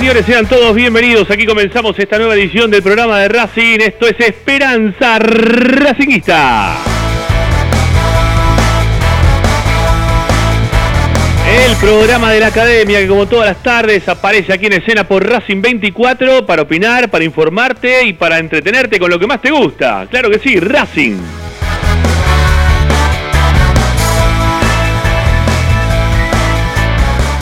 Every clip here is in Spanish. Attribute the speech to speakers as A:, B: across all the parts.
A: señores, sean todos bienvenidos. Aquí comenzamos esta nueva edición del programa de Racing. Esto es Esperanza Racingista. El programa de la academia que como todas las tardes aparece aquí en escena por Racing 24 para opinar, para informarte y para entretenerte con lo que más te gusta. Claro que sí, Racing.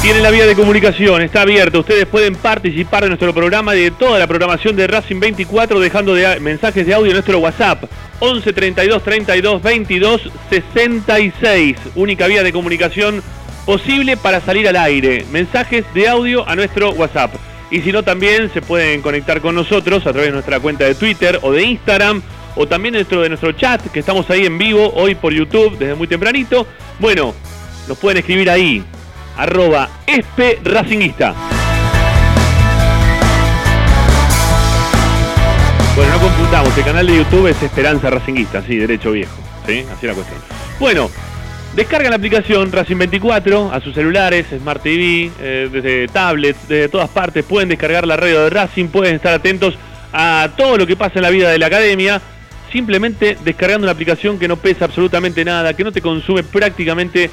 A: Tienen la vía de comunicación, está abierta. Ustedes pueden participar de nuestro programa y de toda la programación de Racing 24 dejando de, mensajes de audio en nuestro WhatsApp 11 32 32 22 66. Única vía de comunicación posible para salir al aire. Mensajes de audio a nuestro WhatsApp. Y si no, también se pueden conectar con nosotros a través de nuestra cuenta de Twitter o de Instagram o también dentro de nuestro chat, que estamos ahí en vivo hoy por YouTube desde muy tempranito. Bueno, nos pueden escribir ahí, arroba espe racinguista. Bueno, no confundamos, el canal de YouTube es Esperanza Racinguista, sí, derecho viejo, ¿sí? Así la cuestión. Bueno, descargan la aplicación Racing 24 a sus celulares, Smart TV, eh, desde tablets, de todas partes, pueden descargar la radio de Racing, pueden estar atentos a todo lo que pasa en la vida de la academia, simplemente descargando una aplicación que no pesa absolutamente nada, que no te consume prácticamente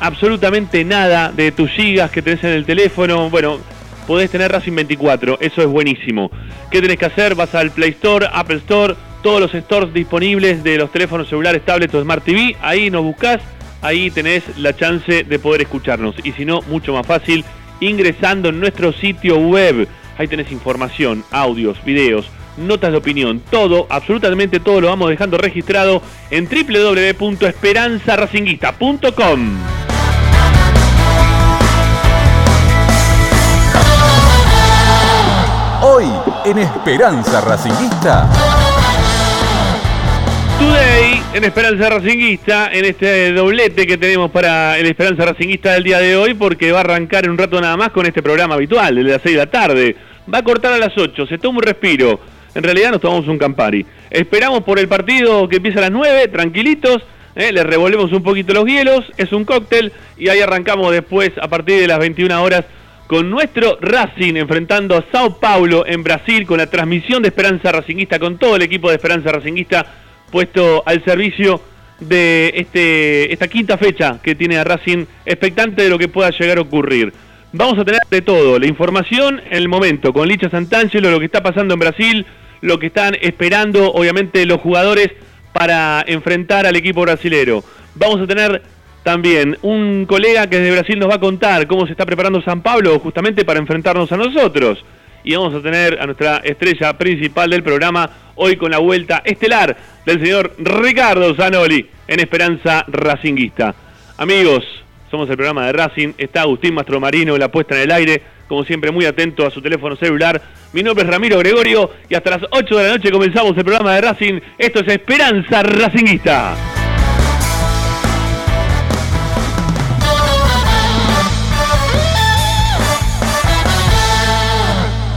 A: absolutamente nada de tus gigas que tenés en el teléfono. Bueno, podés tener Racing 24, eso es buenísimo. ¿Qué tenés que hacer? Vas al Play Store, Apple Store, todos los stores disponibles de los teléfonos celulares, tablets o Smart TV, ahí nos buscás, ahí tenés la chance de poder escucharnos. Y si no, mucho más fácil, ingresando en nuestro sitio web. Ahí tenés información, audios, videos, notas de opinión, todo, absolutamente todo lo vamos dejando registrado en www.esperanzaracinguista.com.
B: Hoy en Esperanza Racinguista.
A: Today en Esperanza Racinguista, en este doblete que tenemos para el Esperanza Racinguista del día de hoy, porque va a arrancar en un rato nada más con este programa habitual, de las 6 de la tarde. Va a cortar a las 8, se toma un respiro. En realidad nos tomamos un Campari. Esperamos por el partido que empieza a las 9, tranquilitos. ¿eh? Le revolvemos un poquito los hielos, es un cóctel y ahí arrancamos después a partir de las 21 horas con nuestro Racing enfrentando a Sao Paulo en Brasil con la transmisión de Esperanza Racinguista, con todo el equipo de Esperanza Racinguista puesto al servicio de este, esta quinta fecha que tiene a Racing expectante de lo que pueda llegar a ocurrir. Vamos a tener de todo, la información en el momento, con Licha Santangelo, lo que está pasando en Brasil, lo que están esperando obviamente los jugadores para enfrentar al equipo brasilero. Vamos a tener también un colega que desde Brasil nos va a contar cómo se está preparando San Pablo justamente para enfrentarnos a nosotros. Y vamos a tener a nuestra estrella principal del programa hoy con la vuelta estelar del señor Ricardo Zanoli en Esperanza Racinguista. Amigos, somos el programa de Racing, está Agustín Mastromarino la puesta en el aire, como siempre muy atento a su teléfono celular. Mi nombre es Ramiro Gregorio y hasta las 8 de la noche comenzamos el programa de Racing. Esto es Esperanza Racinguista.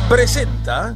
B: Presenta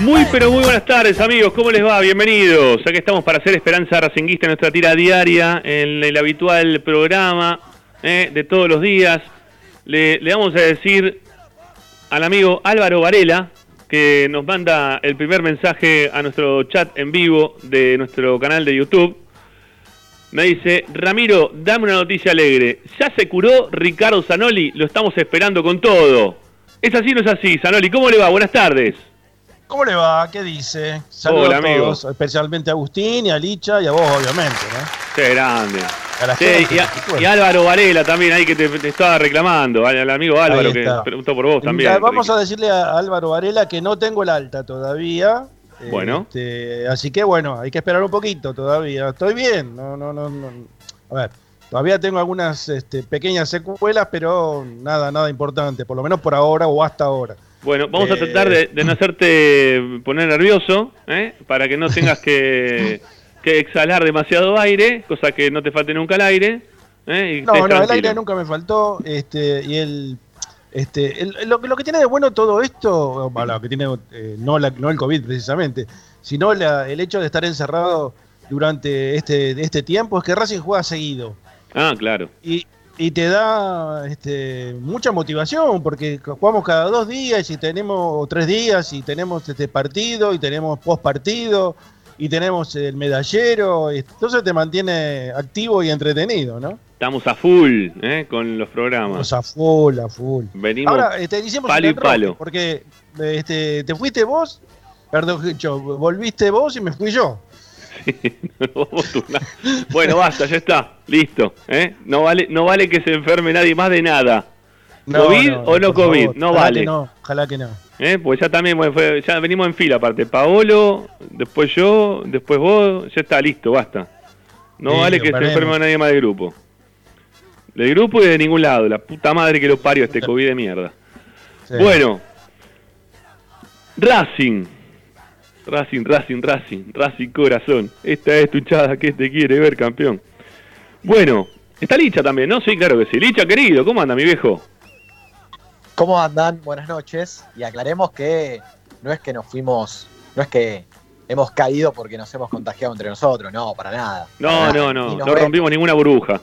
A: Muy pero muy buenas tardes amigos, ¿cómo les va? Bienvenidos. Aquí estamos para hacer Esperanza Racinguista en nuestra tira diaria, en el habitual programa eh, de todos los días. Le, le vamos a decir al amigo Álvaro Varela, que nos manda el primer mensaje a nuestro chat en vivo de nuestro canal de YouTube. Me dice, Ramiro, dame una noticia alegre. Ya se curó Ricardo Zanoli, lo estamos esperando con todo. ¿Es así o no es así? Zanoli, ¿cómo le va? Buenas tardes.
C: ¿Cómo le va? ¿Qué dice? Saludos
A: Hola,
C: a
A: amigo.
C: todos, especialmente a Agustín y a Licha y a vos, obviamente, ¿no?
A: Qué grande.
C: A la
A: Sí,
C: gente,
A: y, a- y Álvaro Varela también ahí que te, te estaba reclamando, al, al amigo Álvaro que preguntó por vos también.
C: Ya, Vamos
A: Ricky.
C: a decirle a Álvaro Varela que no tengo el alta todavía.
A: Bueno.
C: Este, así que bueno, hay que esperar un poquito todavía. Estoy bien, no, no, no, no. A ver, todavía tengo algunas este, pequeñas secuelas, pero nada, nada importante, por lo menos por ahora o hasta ahora.
A: Bueno, vamos a
C: Eh.
A: tratar de, de no hacerte poner nervioso, ¿eh? para que no tengas que, que exhalar demasiado aire, cosa que no te falte nunca el aire. ¿eh? Y
C: No, no, el aire nunca me faltó. Este, y el, este, el- lo, que- lo que tiene de bueno todo esto, bueno, lo que tiene eh, no, la- no el COVID precisamente, sino la- el hecho de estar encerrado durante este, este tiempo, es que Racing juega seguido.
A: Ah, claro.
C: Y, y te da este, mucha motivación, porque jugamos cada dos días y tenemos, o tres días, y tenemos este partido, y tenemos post partido, y tenemos el medallero, y entonces te mantiene activo y entretenido, ¿no?
A: Estamos a full ¿eh? con los programas.
C: Vamos a full, a full.
A: Venimos.
C: Ahora, este, hicimos
A: palo y palo.
C: porque este, te fuiste vos, perdón, yo, volviste vos y me fui yo.
A: Bueno, basta, ya está. Listo. ¿eh? No, vale, no vale que se enferme nadie más de nada. ¿COVID o no COVID?
C: favor,
A: No vale.
C: no, ojalá que no.
A: ¿eh? Pues ya también fue- ya venimos en fila, aparte. Paolo, después yo, después vos. Ya está, listo, basta. No
C: Sí,
A: vale que se enferme nadie más del grupo. Del grupo y de ningún lado. La puta madre que lo parió este COVID de mierda.
C: Sí.
A: Bueno, Racing. Racing, Racing, Racing, Racing Corazón. Esta es tu hinchada que te quiere ver campeón. Bueno, está Licha también, ¿no? Sí, claro que sí. Licha, querido, ¿cómo anda mi viejo?
D: ¿Cómo andan? Buenas noches. Y aclaremos que no es que nos fuimos, no es que hemos caído porque nos hemos contagiado entre nosotros, no, para nada.
A: No,
D: Para
A: no, no, no
D: vemos,
A: rompimos ninguna burbuja.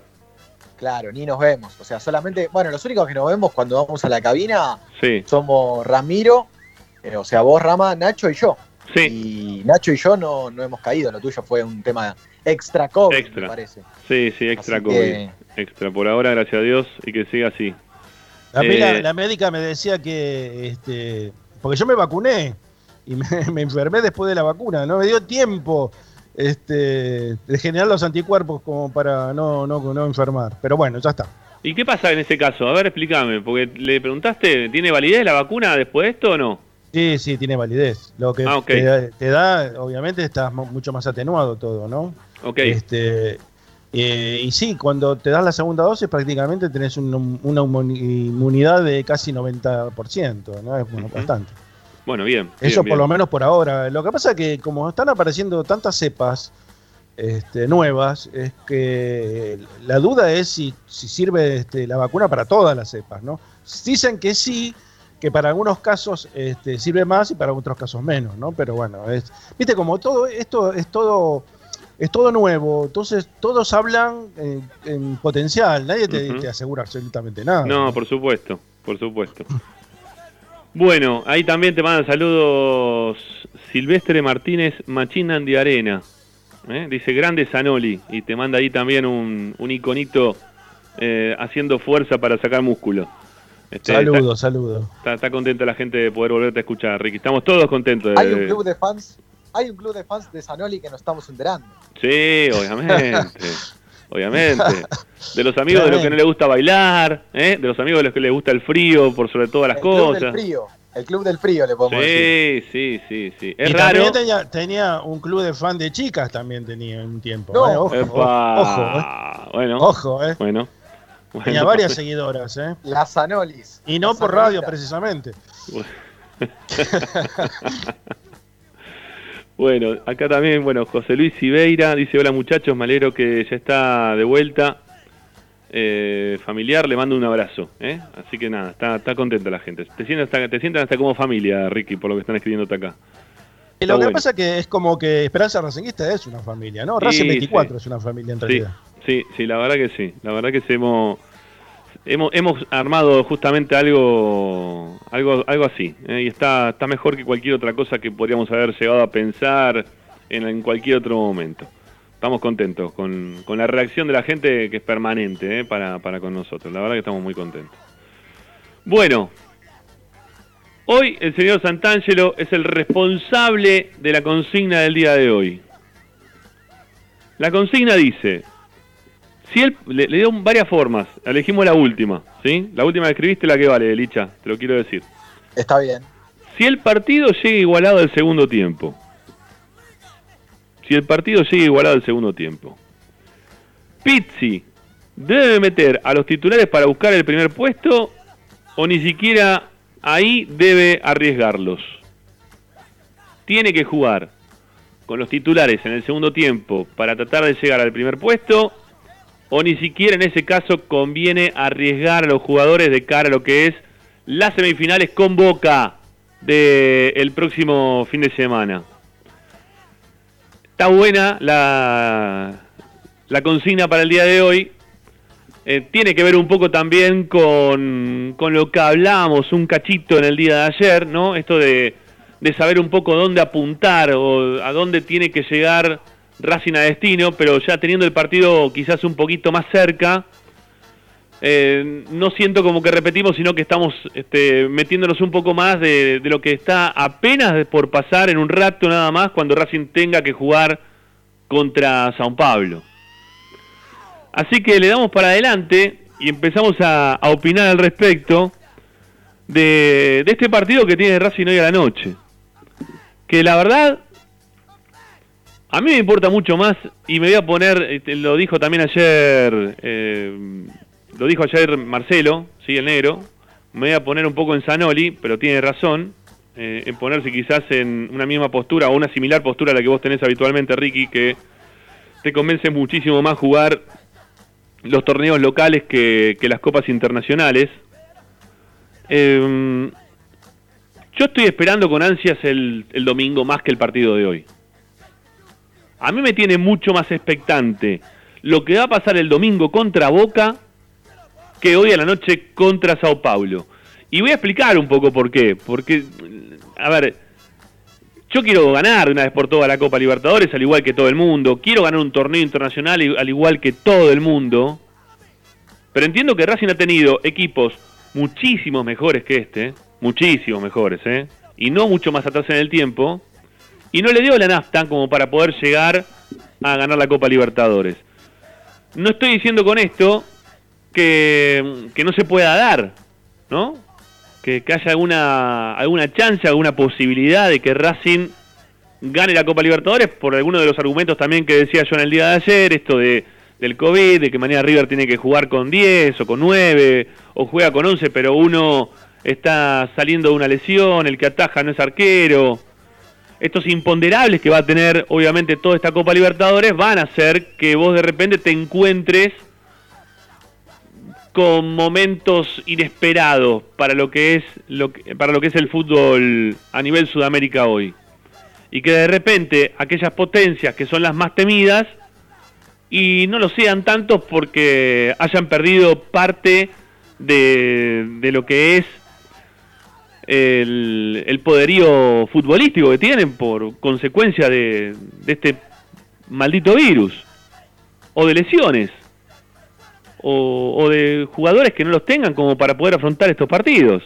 D: Claro, ni nos vemos. O sea, solamente, bueno, los únicos que nos vemos cuando vamos a la cabina
A: Sí,
D: somos Ramiro, eh, o sea, vos, Rama, Nacho y yo.
A: Sí,
D: Y Nacho y yo no, no hemos caído, lo tuyo fue un tema extra COVID,
A: Extra.
D: me parece.
A: sí, sí, extra
D: Así
A: COVID.
D: que-
A: Extra, por ahora, gracias a Dios, y que siga así.
C: A mí la,
A: Eh,
C: la médica me decía que, este, porque yo me vacuné y me, me enfermé después de la vacuna, no me dio tiempo este, de generar los anticuerpos como para no, no, no enfermar. Pero bueno, ya está.
A: ¿Y qué pasa en ese caso? A ver, explícame, porque le preguntaste, ¿tiene validez la vacuna después de esto o no?
C: Sí, sí, tiene validez. Lo que
A: Ah,
C: te, da, te da, obviamente, estás mu- mucho más atenuado todo, ¿no?
A: Ok,
C: Este, eh, y sí, cuando te das la segunda dosis, prácticamente tenés un- una inmuni- inmunidad de casi 90%, ¿no? Es bueno, bastante.
A: bueno, bien.
C: Eso
A: bien,
C: por lo menos por ahora. Lo que pasa es que como están apareciendo tantas cepas este, nuevas, es que la duda es si, si sirve este, la vacuna para todas las cepas, ¿no? Dicen que sí, que para algunos casos este, sirve más y para otros casos menos, ¿no? Pero bueno, es, viste, como todo esto es todo es todo nuevo, entonces todos hablan en, en potencial, nadie te, asegura absolutamente nada.
A: No, por supuesto, por supuesto. Bueno, ahí también te mandan saludos Silvestre Martínez Machinan de Arena. ¿eh? Dice grande Zanoli. Y te manda ahí también un, un iconito eh, haciendo fuerza para sacar músculo. Este,
C: Saludos, saludos.
A: Está, está- está contenta la gente de poder volverte a escuchar, Ricky. Estamos todos contentos. de-
D: Hay un club de fans, hay un club de fans de Zanoli que nos estamos enterando.
A: Sí, obviamente. obviamente. De los amigos de los que no les gusta bailar, ¿eh? de los amigos de los que les gusta el frío por sobre todas las
D: el club
A: cosas.
D: del frío, el club del frío le podemos decir.
A: Sí, sí, sí, sí. Es
C: y
A: raro.
C: también tenía, tenía un club de fan de chicas, también tenía un tiempo.
D: No.
C: ¿eh? Ojo,
A: Epa.
C: ojo, eh.
A: Bueno,
C: ojo, eh.
A: bueno.
C: Tenía varias seguidoras, ¿eh?
D: Las Zanolis.
C: Y no por radio, precisamente.
A: Bueno, acá también, bueno, José Luis Siveira dice, hola muchachos, me alegro que ya está de vuelta. Eh, familiar, le mando un abrazo. ¿eh? Así que nada, está, está contenta la gente. Te sientan, hasta, te sientan hasta como familia, Ricky, por lo que están escribiéndote acá.
C: Y
A: Está
C: lo que
A: bueno.
C: pasa que es como que Esperanza Racinguista es una familia, ¿no? Racing
A: Sí,
C: 24
A: sí.
C: es una familia en
A: Sí,
C: realidad.
A: sí, sí, la verdad que sí. La verdad que sí, hemos, hemos, armado justamente algo algo algo así. ¿eh? Y está, está mejor que cualquier otra cosa que podríamos haber llegado a pensar en, cualquier otro momento. Estamos contentos con, con la reacción de la gente que es permanente ¿eh? para, para con nosotros. La verdad que estamos muy contentos. Bueno, Hoy el señor Santangelo es el responsable de la consigna del día de hoy. La consigna dice, si él le, le dio varias formas, elegimos la última, ¿sí? La última que escribiste la que vale, Licha, te lo quiero decir.
D: Está bien.
A: Si el partido llega igualado al segundo tiempo. Si el partido llega igualado al segundo tiempo. Pizzi debe meter a los titulares para buscar el primer puesto o ni siquiera ahí debe arriesgarlos. Tiene que jugar con los titulares en el segundo tiempo para tratar de llegar al primer puesto o ni siquiera en ese caso conviene arriesgar a los jugadores de cara a lo que es las semifinales con Boca del próximo fin de semana. Está buena la, la consigna para el día de hoy. Eh, tiene que ver un poco también con, con, lo que hablábamos un cachito en el día de ayer, ¿no? Esto de, de saber un poco dónde apuntar o a dónde tiene que llegar Racing a destino, pero ya teniendo el partido quizás un poquito más cerca, eh, no siento como que repetimos, sino que estamos este, metiéndonos un poco más de, lo que está apenas por pasar en un rato nada más cuando Racing tenga que jugar contra Sao Paulo. Así que le damos para adelante y empezamos a, a opinar al respecto de, de, este partido que tiene Racing hoy a la noche. Que la verdad, a mí me importa mucho más y me voy a poner, este, lo dijo también ayer... Eh, lo dijo ayer Marcelo, sí, el negro, me voy a poner un poco en Zanoli, pero tiene razón, eh, en ponerse quizás en una misma postura o una similar postura a la que vos tenés habitualmente, Ricky, que te convence muchísimo más jugar los torneos locales que, las copas internacionales. Eh, yo estoy esperando con ansias el, el domingo más que el partido de hoy. A mí me tiene mucho más expectante lo que va a pasar el domingo contra Boca que hoy a la noche contra Sao Paulo. Y voy a explicar un poco por qué. Porque, a ver, yo quiero ganar una vez por todas la Copa Libertadores, al igual que todo el mundo. Quiero ganar un torneo internacional, al igual que todo el mundo. Pero entiendo que Racing ha tenido equipos muchísimos mejores que este. Muchísimos mejores, ¿eh? Y no mucho más atrás en el tiempo. Y no le dio la nafta como para poder llegar a ganar la Copa Libertadores. No estoy diciendo con esto que, que no se pueda dar, ¿no? Que, que, haya alguna, alguna chance, alguna posibilidad de que Racing gane la Copa Libertadores por alguno de los argumentos también que decía yo en el día de ayer, esto de del COVID, de que mañana River tiene que jugar con 10 o con 9 o juega con 11, pero uno está saliendo de una lesión, el que ataja no es arquero. Estos imponderables que va a tener obviamente toda esta Copa Libertadores van a hacer que vos de repente te encuentres con momentos inesperados para lo que es lo que, para lo que es el fútbol a nivel Sudamérica hoy. Y que de repente aquellas potencias que son las más temidas y no lo sean tanto porque hayan perdido parte de, de lo que es el, poderío futbolístico que tienen por consecuencia de, este maldito virus o de lesiones o, o, de jugadores que no los tengan como para poder afrontar estos partidos.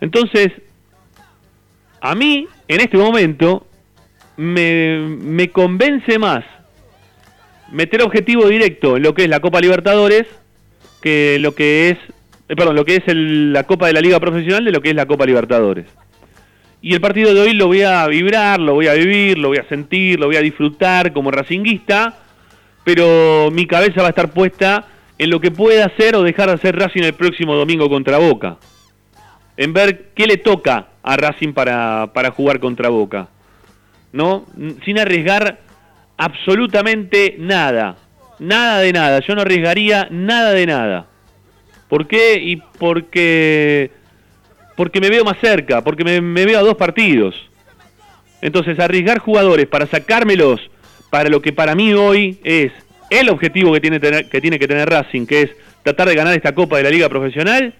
A: Entonces, a mí, en este momento, me, me convence más meter objetivo directo en lo que es la Copa Libertadores que lo que es, eh, perdón, lo que es el, la Copa de la Liga Profesional de lo que es la Copa Libertadores. Y el partido de hoy lo voy a vibrar, lo voy a vivir, lo voy a sentir, lo voy a disfrutar como racinguista pero mi cabeza va a estar puesta en lo que puede hacer o dejar de hacer Racing el próximo domingo contra Boca. En ver qué le toca a Racing para, para jugar contra Boca. ¿No? Sin arriesgar absolutamente nada. Nada de nada. Yo no arriesgaría nada de nada. ¿Por qué? Y porque, porque me veo más cerca, porque me, veo a dos partidos. Entonces, arriesgar jugadores para sacármelos para lo que para mí hoy es el objetivo que tiene, que tiene que tener Racing, que es tratar de ganar esta Copa de la Liga Profesional.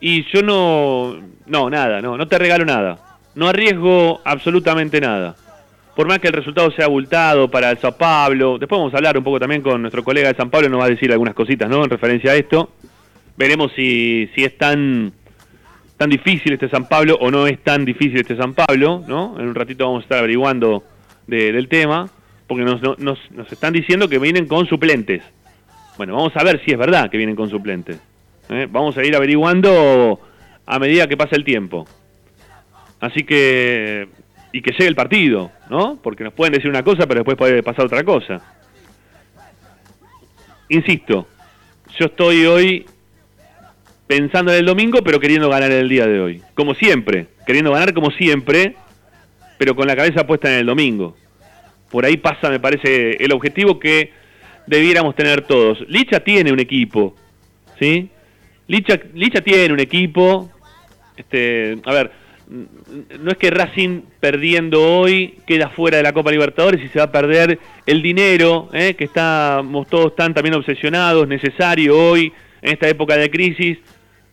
A: Y yo no, no, nada, no, no te regalo nada. No arriesgo absolutamente nada. Por más que el resultado sea abultado para el Sao Pablo, después vamos a hablar un poco también con nuestro colega de San Pablo, nos va a decir algunas cositas, ¿no? En referencia a esto. Veremos si, si es tan, tan difícil este San Pablo o no es tan difícil este San Pablo, ¿no? En un ratito vamos a estar averiguando de- del tema, porque nos, nos, nos están diciendo que vienen con suplentes. Bueno, vamos a ver si es verdad que vienen con suplentes. ¿eh? Vamos a ir averiguando a medida que pasa el tiempo. Así que, y que llegue el partido, ¿no? Porque nos pueden decir una cosa, pero después puede pasar otra cosa. Insisto, yo estoy hoy pensando en el domingo, pero queriendo ganar el día de hoy. Como siempre, queriendo ganar como siempre, pero con la cabeza puesta en el domingo. Por ahí pasa, me parece, el objetivo que debiéramos tener todos. Licha tiene un equipo, ¿sí? Licha, Licha tiene un equipo. Este, a ver, no es que Racing perdiendo hoy queda fuera de la Copa Libertadores y se va a perder el dinero, ¿eh? que estamos todos tan también obsesionados, necesario hoy, en esta época de crisis,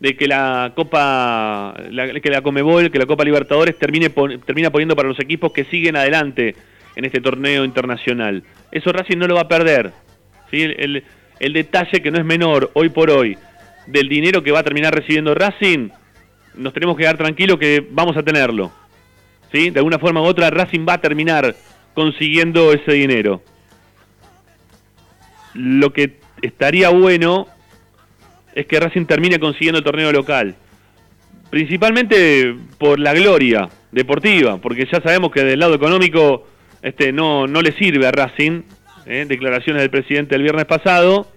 A: de que la Copa, la- que la Comebol, que la Copa Libertadores termine termina poniendo para los equipos que siguen adelante en este torneo internacional. Eso Racing no lo va a perder. ¿sí? El detalle que no es menor hoy por hoy del dinero que va a terminar recibiendo Racing, nos tenemos que dar tranquilos que vamos a tenerlo. ¿sí? De alguna forma u otra Racing va a terminar consiguiendo ese dinero. Lo que estaría bueno es que Racing termine consiguiendo el torneo local. Principalmente por la gloria deportiva, porque ya sabemos que del lado económico este, no, no le sirve a Racing. ¿eh? Declaraciones del presidente el viernes pasado.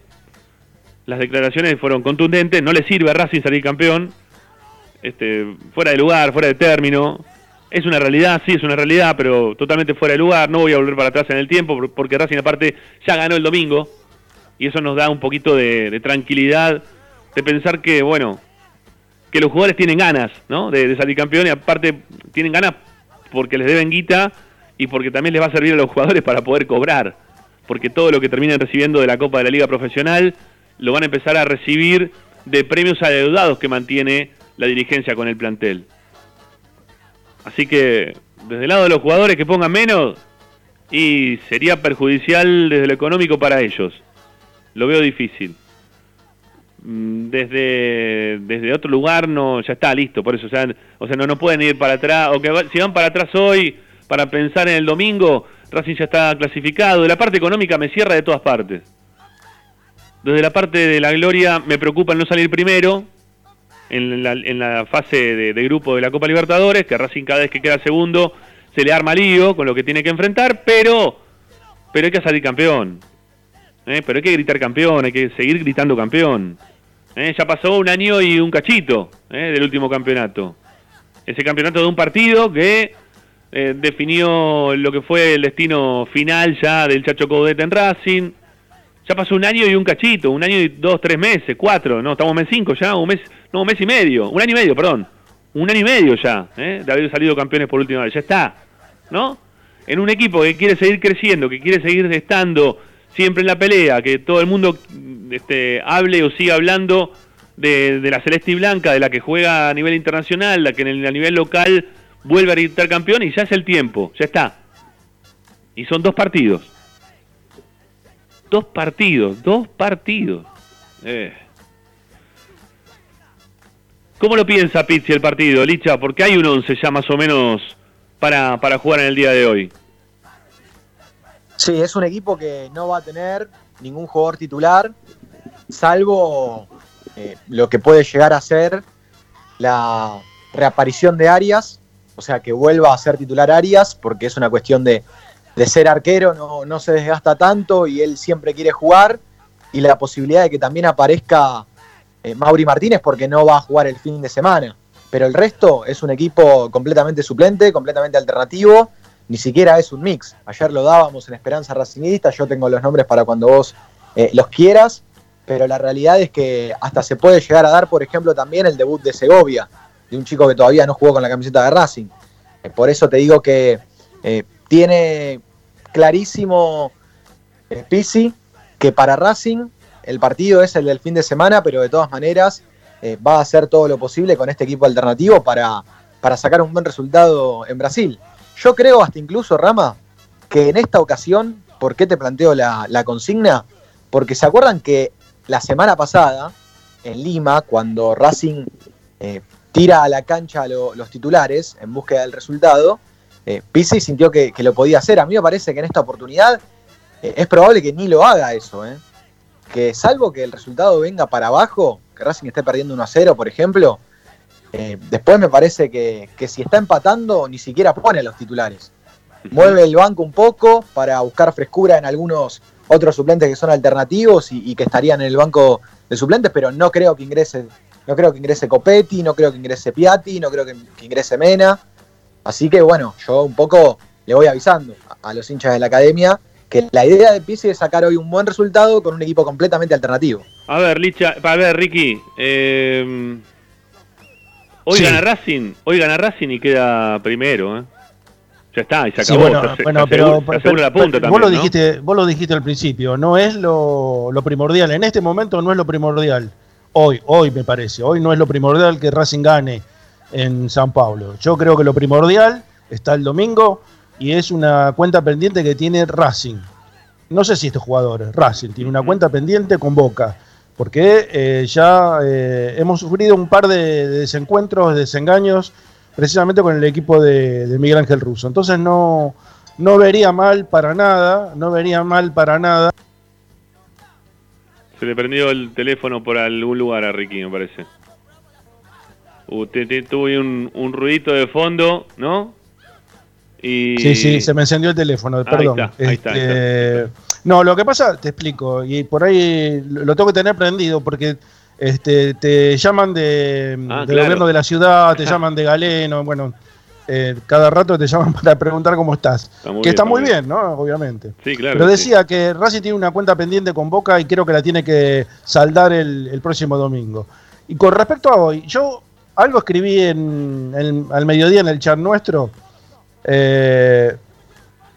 A: Las declaraciones fueron contundentes. No le sirve a Racing salir campeón. Este, fuera de lugar, fuera de término. Es una realidad, sí, es una realidad, pero totalmente fuera de lugar. No voy a volver para atrás en el tiempo, por- porque Racing aparte ya ganó el domingo. Y eso nos da un poquito de tranquilidad, de pensar que, bueno, que los jugadores tienen ganas, ¿no? De, de salir campeón y aparte tienen ganas porque les deben guita y porque también les va a servir a los jugadores para poder cobrar. Porque todo lo que terminen recibiendo de la Copa de la Liga Profesional lo van a empezar a recibir de premios adeudados que mantiene la dirigencia con el plantel. Así que, desde el lado de los jugadores que pongan menos, y sería perjudicial desde lo económico para ellos. Lo veo difícil. Mm, Desde, desde otro lugar no ya está listo, por eso, o sea, o sea no, no pueden ir para atrás, o que si van para atrás hoy para pensar en el domingo, Racing ya está clasificado, la parte económica me cierra de todas partes. Desde la parte de la gloria me preocupa no salir primero en la, en la fase de, de grupo de la Copa Libertadores, que Racing cada vez que queda segundo se le arma lío con lo que tiene que enfrentar, pero, pero hay que salir campeón. ¿eh? Pero hay que gritar campeón, hay que seguir gritando campeón. ¿Eh? Ya pasó un año y un cachito ¿eh? del último campeonato. Ese campeonato de un partido que eh, definió lo que fue el destino final ya del Chacho Coudet en Racing. Ya pasó un año y un cachito, un año y dos, tres meses, cuatro, no, estamos en mes cinco ya, un mes, no, un mes y medio, un año y medio, perdón, un año y medio ya, ¿eh? de haber salido campeones por última vez, ya está, ¿no? En un equipo que quiere seguir creciendo, que quiere seguir estando siempre en la pelea, que todo el mundo este, hable o siga hablando de, la Celeste y Blanca, de la que juega a nivel internacional, la que a nivel local vuelve a gritar campeón y ya es el tiempo, ya está. Y son dos partidos. Dos partidos, dos partidos. Eh. ¿Cómo lo piensa Pizzi el partido, Licha? Porque hay un 11 ya más o menos para, para jugar en el día de hoy.
D: Sí, es un equipo que no va a tener ningún jugador titular, salvo eh, lo que puede llegar a ser la reaparición de Arias, o sea, que vuelva a ser titular Arias, porque es una cuestión de, de ser arquero, no, no se desgasta tanto y él siempre quiere jugar, y la posibilidad de que también aparezca eh, Mauri Martínez, porque no va a jugar el fin de semana. Pero el resto es un equipo completamente suplente, completamente alternativo, ni siquiera es un mix. Ayer lo dábamos en Esperanza Racingista, yo tengo los nombres para cuando vos eh, los quieras, pero la realidad es que hasta se puede llegar a dar, por ejemplo, también el debut de Segovia, de un chico que todavía no jugó con la camiseta de Racing. Eh, por eso te digo que eh, tiene clarísimo eh, Pizzi que para Racing el partido es el del fin de semana, pero de todas maneras va a hacer todo lo posible con este equipo alternativo para, para sacar un buen resultado en Brasil. Yo creo hasta incluso, Rama, que en esta ocasión, ¿por qué te planteo la, consigna? Porque se acuerdan que la semana pasada, en Lima, cuando Racing eh, tira a la cancha los titulares en búsqueda del resultado, eh, sintió que, que lo podía hacer. A mí me parece que en esta oportunidad eh, es probable que ni lo haga eso. ¿eh? Que salvo que el resultado venga para abajo, que Racing esté perdiendo 1 a 0, por ejemplo, eh, después me parece que, que si está empatando ni siquiera pone a los titulares. Mueve el banco un poco para buscar frescura en algunos otros suplentes que son alternativos y, y que estarían en el banco de suplentes, pero no creo que ingrese, no creo que ingrese Copetti, no creo que ingrese Piatti, no creo que, que ingrese Mena. Así que bueno, yo un poco le voy avisando a, a los hinchas de la academia que la idea de Pizzi es sacar hoy un buen resultado con un equipo completamente alternativo.
A: A ver, Licha, a ver, Ricky. eh, hoy
C: Sí.
A: gana Racing, hoy gana Racing y queda primero, ¿eh? Ya está, y se
C: Sí,
A: acabó.
C: bueno,
A: se ase-
C: bueno,
A: se
C: pero,
A: la
C: vos lo
A: ¿no?
C: dijiste, vos lo dijiste al principio, no es lo, lo primordial. En este momento no es lo primordial. Hoy, hoy me parece, hoy no es lo primordial que Racing gane en San Pablo. Yo creo que lo primordial está el domingo y es una cuenta pendiente que tiene Racing. No sé si estos jugadores, Racing tiene una cuenta pendiente con Boca, porque eh, ya eh, hemos sufrido un par de, de desencuentros, de desengaños, precisamente con el equipo de, de Miguel Ángel Russo. Entonces no, no vería mal para nada, no vería mal para nada.
A: Se le prendió el teléfono por algún lugar a Ricky, me parece. Uh, te- te- tuvo un, un ruidito de fondo, ¿no? Y...
C: Sí, sí, se me encendió el teléfono,
A: Ahí
C: perdón.
A: está, ahí está, ahí
C: Este, No, lo que pasa, te explico, y por ahí lo tengo que tener prendido porque este, te llaman de,
A: Ah,
C: del
A: claro.
C: gobierno de la ciudad, te llaman de Galeno, bueno, eh, cada rato te llaman para preguntar cómo estás.
A: Está
C: que
A: bien,
C: está muy bien, ¿no? Obviamente.
A: Sí, claro.
C: Pero
A: sí.
C: decía que Racing tiene una cuenta pendiente con Boca y creo que la tiene que saldar el, el próximo domingo. Y con respecto a hoy, yo algo escribí en, en- al mediodía en el chat nuestro, eh,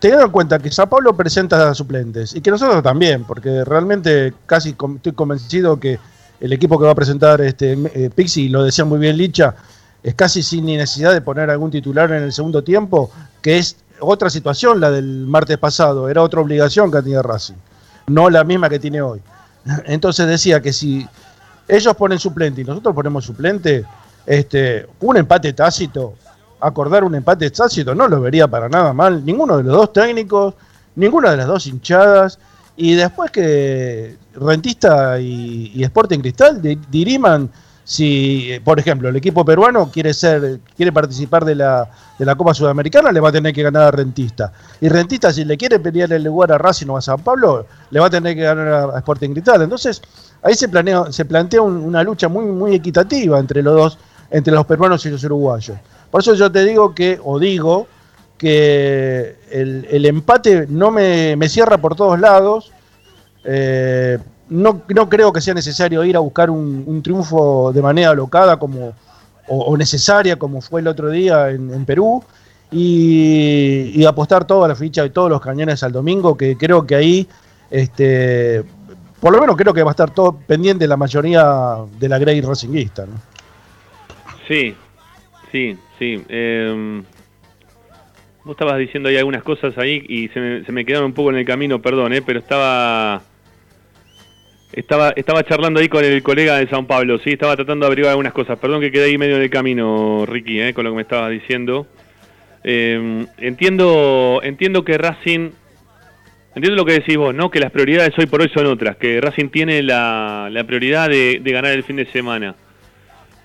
C: teniendo en cuenta que Sao Paulo presenta suplentes y que nosotros también, porque realmente casi estoy convencido que el equipo que va a presentar este eh, Pixi, lo decía muy bien Licha, es casi sin necesidad de poner algún titular en el segundo tiempo, que es otra situación la del martes pasado, era otra obligación que tenía Racing, no la misma que tiene hoy. Entonces decía que si ellos ponen suplente y nosotros ponemos suplente, este, un empate tácito, acordar un empate tácito, no lo vería para nada mal, ninguno de los dos técnicos, ninguna de las dos hinchadas, y después que Rentista y, Sporting Cristal di- diriman si, eh, por ejemplo, el equipo peruano quiere ser, quiere participar de la, de la Copa Sudamericana, le va a tener que ganar a Rentista. Y Rentista, si le quiere pelear el lugar a Racing o a San Pablo, le va a tener que ganar a Sporting Cristal. Entonces, ahí se planea, se plantea un- una lucha muy, muy equitativa entre los dos, entre los peruanos y los uruguayos. Por eso yo te digo que, o digo, que el, el empate no me, me cierra por todos lados. Eh, no, no creo que sea necesario ir a buscar un, un triunfo de manera alocada como, o, necesaria como fue el otro día en, Perú y, y apostar toda la ficha y todos los cañones al domingo, que creo que ahí, este, por lo menos creo que va a estar todo pendiente la mayoría de la Grey Racinguista. ¿no?
A: Sí, sí, sí. eh, vos estabas diciendo ahí algunas cosas ahí y se me, se me quedaron un poco en el camino, perdón, eh, pero estaba... Estaba, estaba charlando ahí con el colega de San Pablo, sí, estaba tratando de averiguar algunas cosas. Perdón que quedé ahí medio en el camino, Ricky, eh, con lo que me estabas diciendo. Eh, entiendo, entiendo que Racing, entiendo lo que decís vos, ¿no? Que las prioridades hoy por hoy son otras, que Racing tiene la, la prioridad de, de ganar el fin de semana.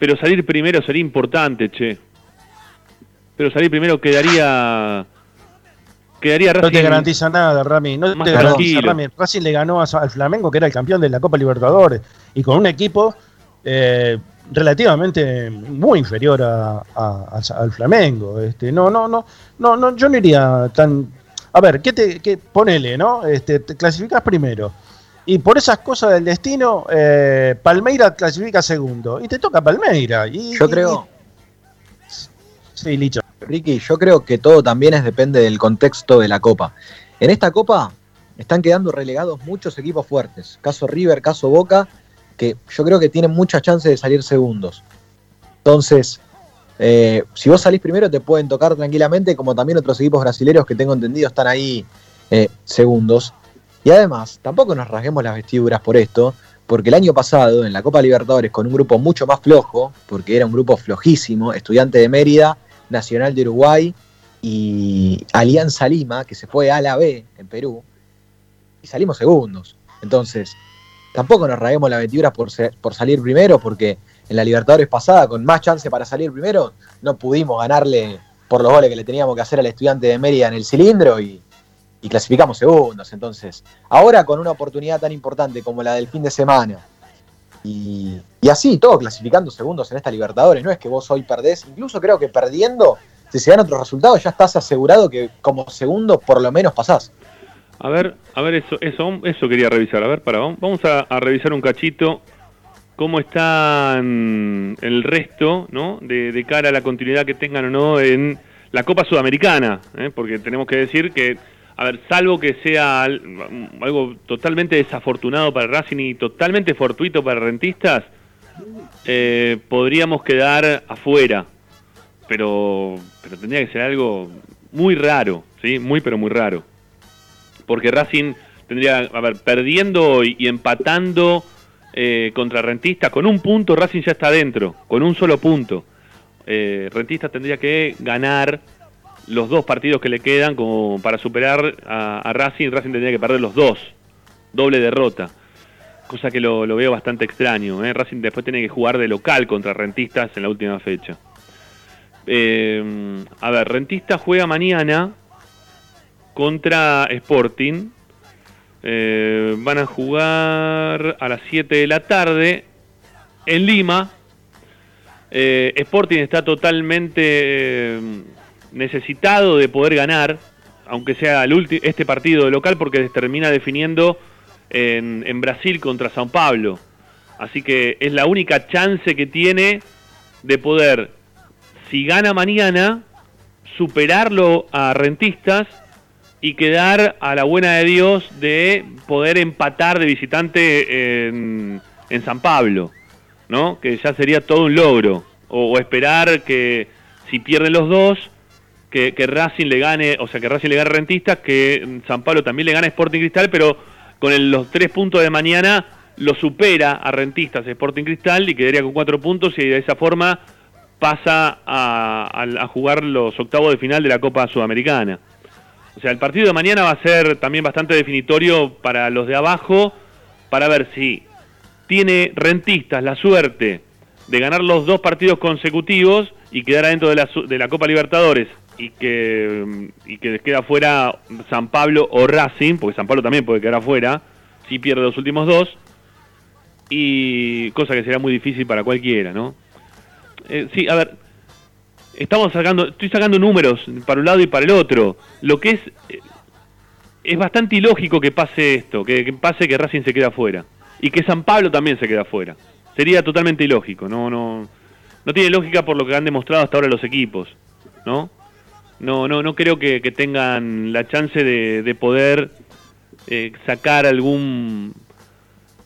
A: Pero salir primero sería importante, che. Pero salir primero quedaría. Quedaría Racing.
C: No te garantiza nada, Rami. No te garantiza. Rami. Racing le ganó al Flamengo, que era el campeón de la Copa Libertadores, y con un equipo eh, relativamente muy inferior a- a- a- al Flamengo. Este, no, no, no, no, no, yo no iría tan. A ver, ¿qué te qué, ponele, no? Este, te clasificas primero. Y por esas cosas del destino, eh, Palmeira clasifica segundo. Y te toca Palmeira. Y,
D: Yo
C: y-
D: creo,
C: sí, Licho.
D: Ricky, yo creo que todo también es depende del contexto de la Copa. En esta Copa están quedando relegados muchos equipos fuertes. Caso River, caso Boca, que yo creo que tienen muchas chances de salir segundos. Entonces, eh, si vos salís primero te pueden tocar tranquilamente, como también otros equipos brasileños que tengo entendido están ahí eh, segundos. Y además, tampoco nos rasguemos las vestiduras por esto, porque el año pasado en la Copa Libertadores con un grupo mucho más flojo, porque era un grupo flojísimo, Estudiante de Mérida, Nacional de Uruguay y Alianza Lima, que se fue a la B en Perú, y salimos segundos. Entonces, tampoco nos raguemos la aventura por, ser- por salir primero, porque en la Libertadores pasada, con más chance para salir primero, no pudimos ganarle por los goles que le teníamos que hacer al estudiante de Mérida en el cilindro y, y clasificamos segundos. Entonces, ahora con una oportunidad tan importante como la del fin de semana, y, y así, todo clasificando segundos en esta Libertadores, no es que vos hoy perdés, incluso creo que perdiendo, si se dan otros resultados, ya estás asegurado que como segundo por lo menos pasás.
A: A ver, a ver, eso, eso, eso quería revisar. A ver, para, vamos a, a revisar un cachito cómo están el resto, ¿no? De, de cara a la continuidad que tengan o no en la Copa Sudamericana, ¿eh? porque tenemos que decir que, a ver, salvo que sea al- algo totalmente desafortunado para Racing y totalmente fortuito para Rentistas, eh, podríamos quedar afuera, pero, pero tendría que ser algo muy raro, ¿sí? Muy, pero muy raro porque Racing tendría, a ver, perdiendo y, empatando eh, contra Rentista, con un punto Racing ya está dentro, con un solo punto. Eh, Rentista tendría que ganar los dos partidos que le quedan como para superar a, Racing, Racing tendría que perder los dos, doble derrota. Cosa que lo, veo bastante extraño. ¿eh? Racing después tiene que jugar de local contra Rentistas en la última fecha. Eh, a ver, Rentistas juega mañana contra Sporting. Eh, van a jugar a las 7 de la tarde en Lima. Sporting está totalmente necesitado de poder ganar, aunque sea el ulti- este partido local, porque termina definiendo en, en Brasil contra Sao Paulo. Así que es la única chance que tiene de poder, si gana mañana, superarlo a Rentistas y quedar a la buena de Dios de poder empatar de visitante en, en San Pablo, ¿no? Que ya sería todo un logro. O, o esperar que si pierden los dos, que, Racing le gane, o sea, que Racing le gane Rentistas, que San Pablo también le gane Sporting Cristal, pero con los tres puntos de mañana lo supera a Rentistas Sporting Cristal y quedaría con cuatro puntos y de esa forma pasa a, jugar los octavos de final de la Copa Sudamericana. O sea, el partido de mañana va a ser también bastante definitorio para los de abajo, para ver si tiene rentistas la suerte de ganar los dos partidos consecutivos y quedar adentro de la, de la Copa Libertadores y que, y que queda fuera San Pablo o Racing, porque San Pablo también puede quedar afuera, si pierde los últimos dos, y cosa que será muy difícil para cualquiera, ¿no? Eh, sí, a ver, estamos sacando, estoy sacando números para un lado y para el otro. Lo que es eh, es bastante ilógico que pase esto, que, que pase que Racing se queda afuera y que San Pablo también se queda afuera. Sería totalmente ilógico, no no no tiene lógica por lo que han demostrado hasta ahora los equipos, ¿no? No no no creo que, que tengan la chance de, de poder eh, sacar algún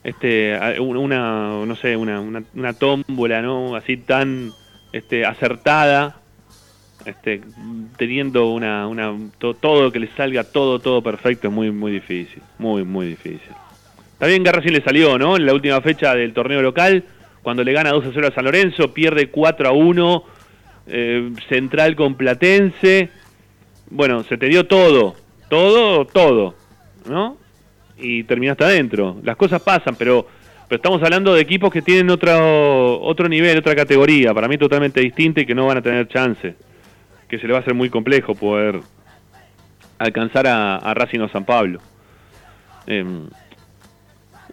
A: este una no sé una, una, una tómbola no así tan este acertada este teniendo una, una to- todo que le salga todo todo perfecto es muy muy difícil muy muy difícil. Está bien que le salió no en la última fecha del torneo local cuando le gana 2 a 0 a San Lorenzo pierde 4 a 1 eh, Central con Platense bueno se te dio todo todo todo no y terminaste adentro. Las cosas pasan, pero, pero estamos hablando de equipos que tienen otro, otro nivel, otra categoría, para mí totalmente distinta y que no van a tener chance. Que se le va a hacer muy complejo poder alcanzar a, Racing o San Pablo. Em,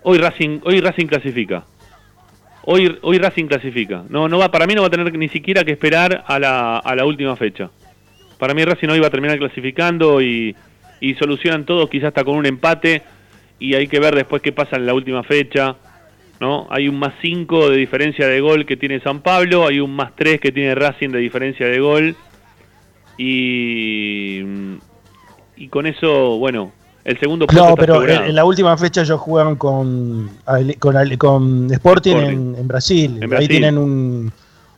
A: hoy Racing, hoy Racing clasifica. Hoy, hoy Racing clasifica. No, no va, para mí no va a tener ni siquiera que esperar a la, a la última fecha. Para mí Racing hoy va a terminar clasificando y, solucionan todo quizás hasta con un empate y hay que ver después qué pasa en la última fecha. ¿no? Hay un más 5 de diferencia de gol que tiene San Pablo, hay un más 3 que tiene Racing de diferencia de gol y, y con eso, bueno, el segundo puesto
C: No,
A: está
C: pero en,
A: asegurado.
C: en la última fecha ellos juegan con, con, con Sporting,
A: Sporting.
C: En, en Brasil.
A: En
C: Ahí tienen un,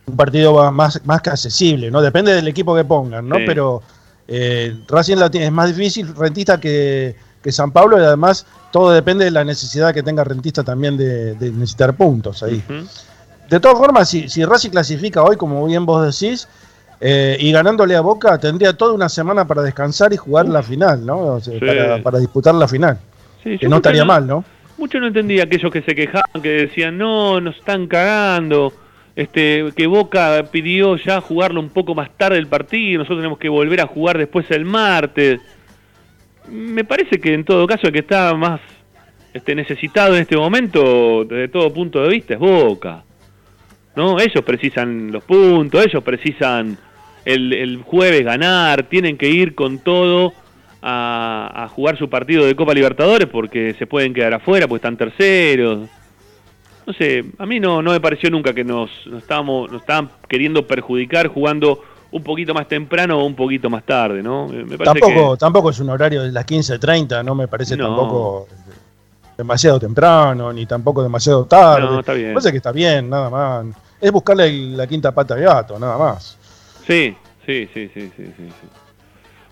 C: un partido más, más que accesible, ¿no? Depende del equipo que pongan, ¿no?
A: Sí.
C: Pero eh, Racing la tiene, es más difícil, rentista que, que San Pablo y además todo depende de la necesidad que tenga Rentista también de, de necesitar puntos ahí. De todas formas, si, si Racing clasifica hoy, como bien vos decís, eh, y ganándole a Boca, tendría toda una semana para descansar y jugar la final, ¿no? O sea,
A: Sí.
C: para, para disputar la final.
A: Sí,
C: Que no estaría mal, ¿no?
A: Mucho no entendía aquellos que se quejaban, que decían, no, nos están cagando, este, que Boca pidió ya jugarlo un poco más tarde el partido, nosotros tenemos que volver a jugar después el martes. Me parece que en todo caso el que está más este, necesitado en este momento, desde todo punto de vista, es Boca. ¿No? Ellos precisan los puntos, ellos precisan el, el jueves ganar, tienen que ir con todo a, a jugar su partido de Copa Libertadores porque se pueden quedar afuera, porque están terceros. No sé, a mí no, no me pareció nunca que nos, nos, estábamos, nos estaban queriendo perjudicar jugando un poquito más temprano o un poquito más tarde, ¿no? Me me parece
C: Tampoco,
A: que-
C: tampoco es un horario de las 15.30, no me parece
A: No.
C: tampoco demasiado temprano, ni tampoco demasiado tarde.
A: No, está bien.
C: Me parece que está bien, nada más. Es buscarle la quinta pata al gato, nada más.
A: Sí, sí, sí, sí, sí, sí.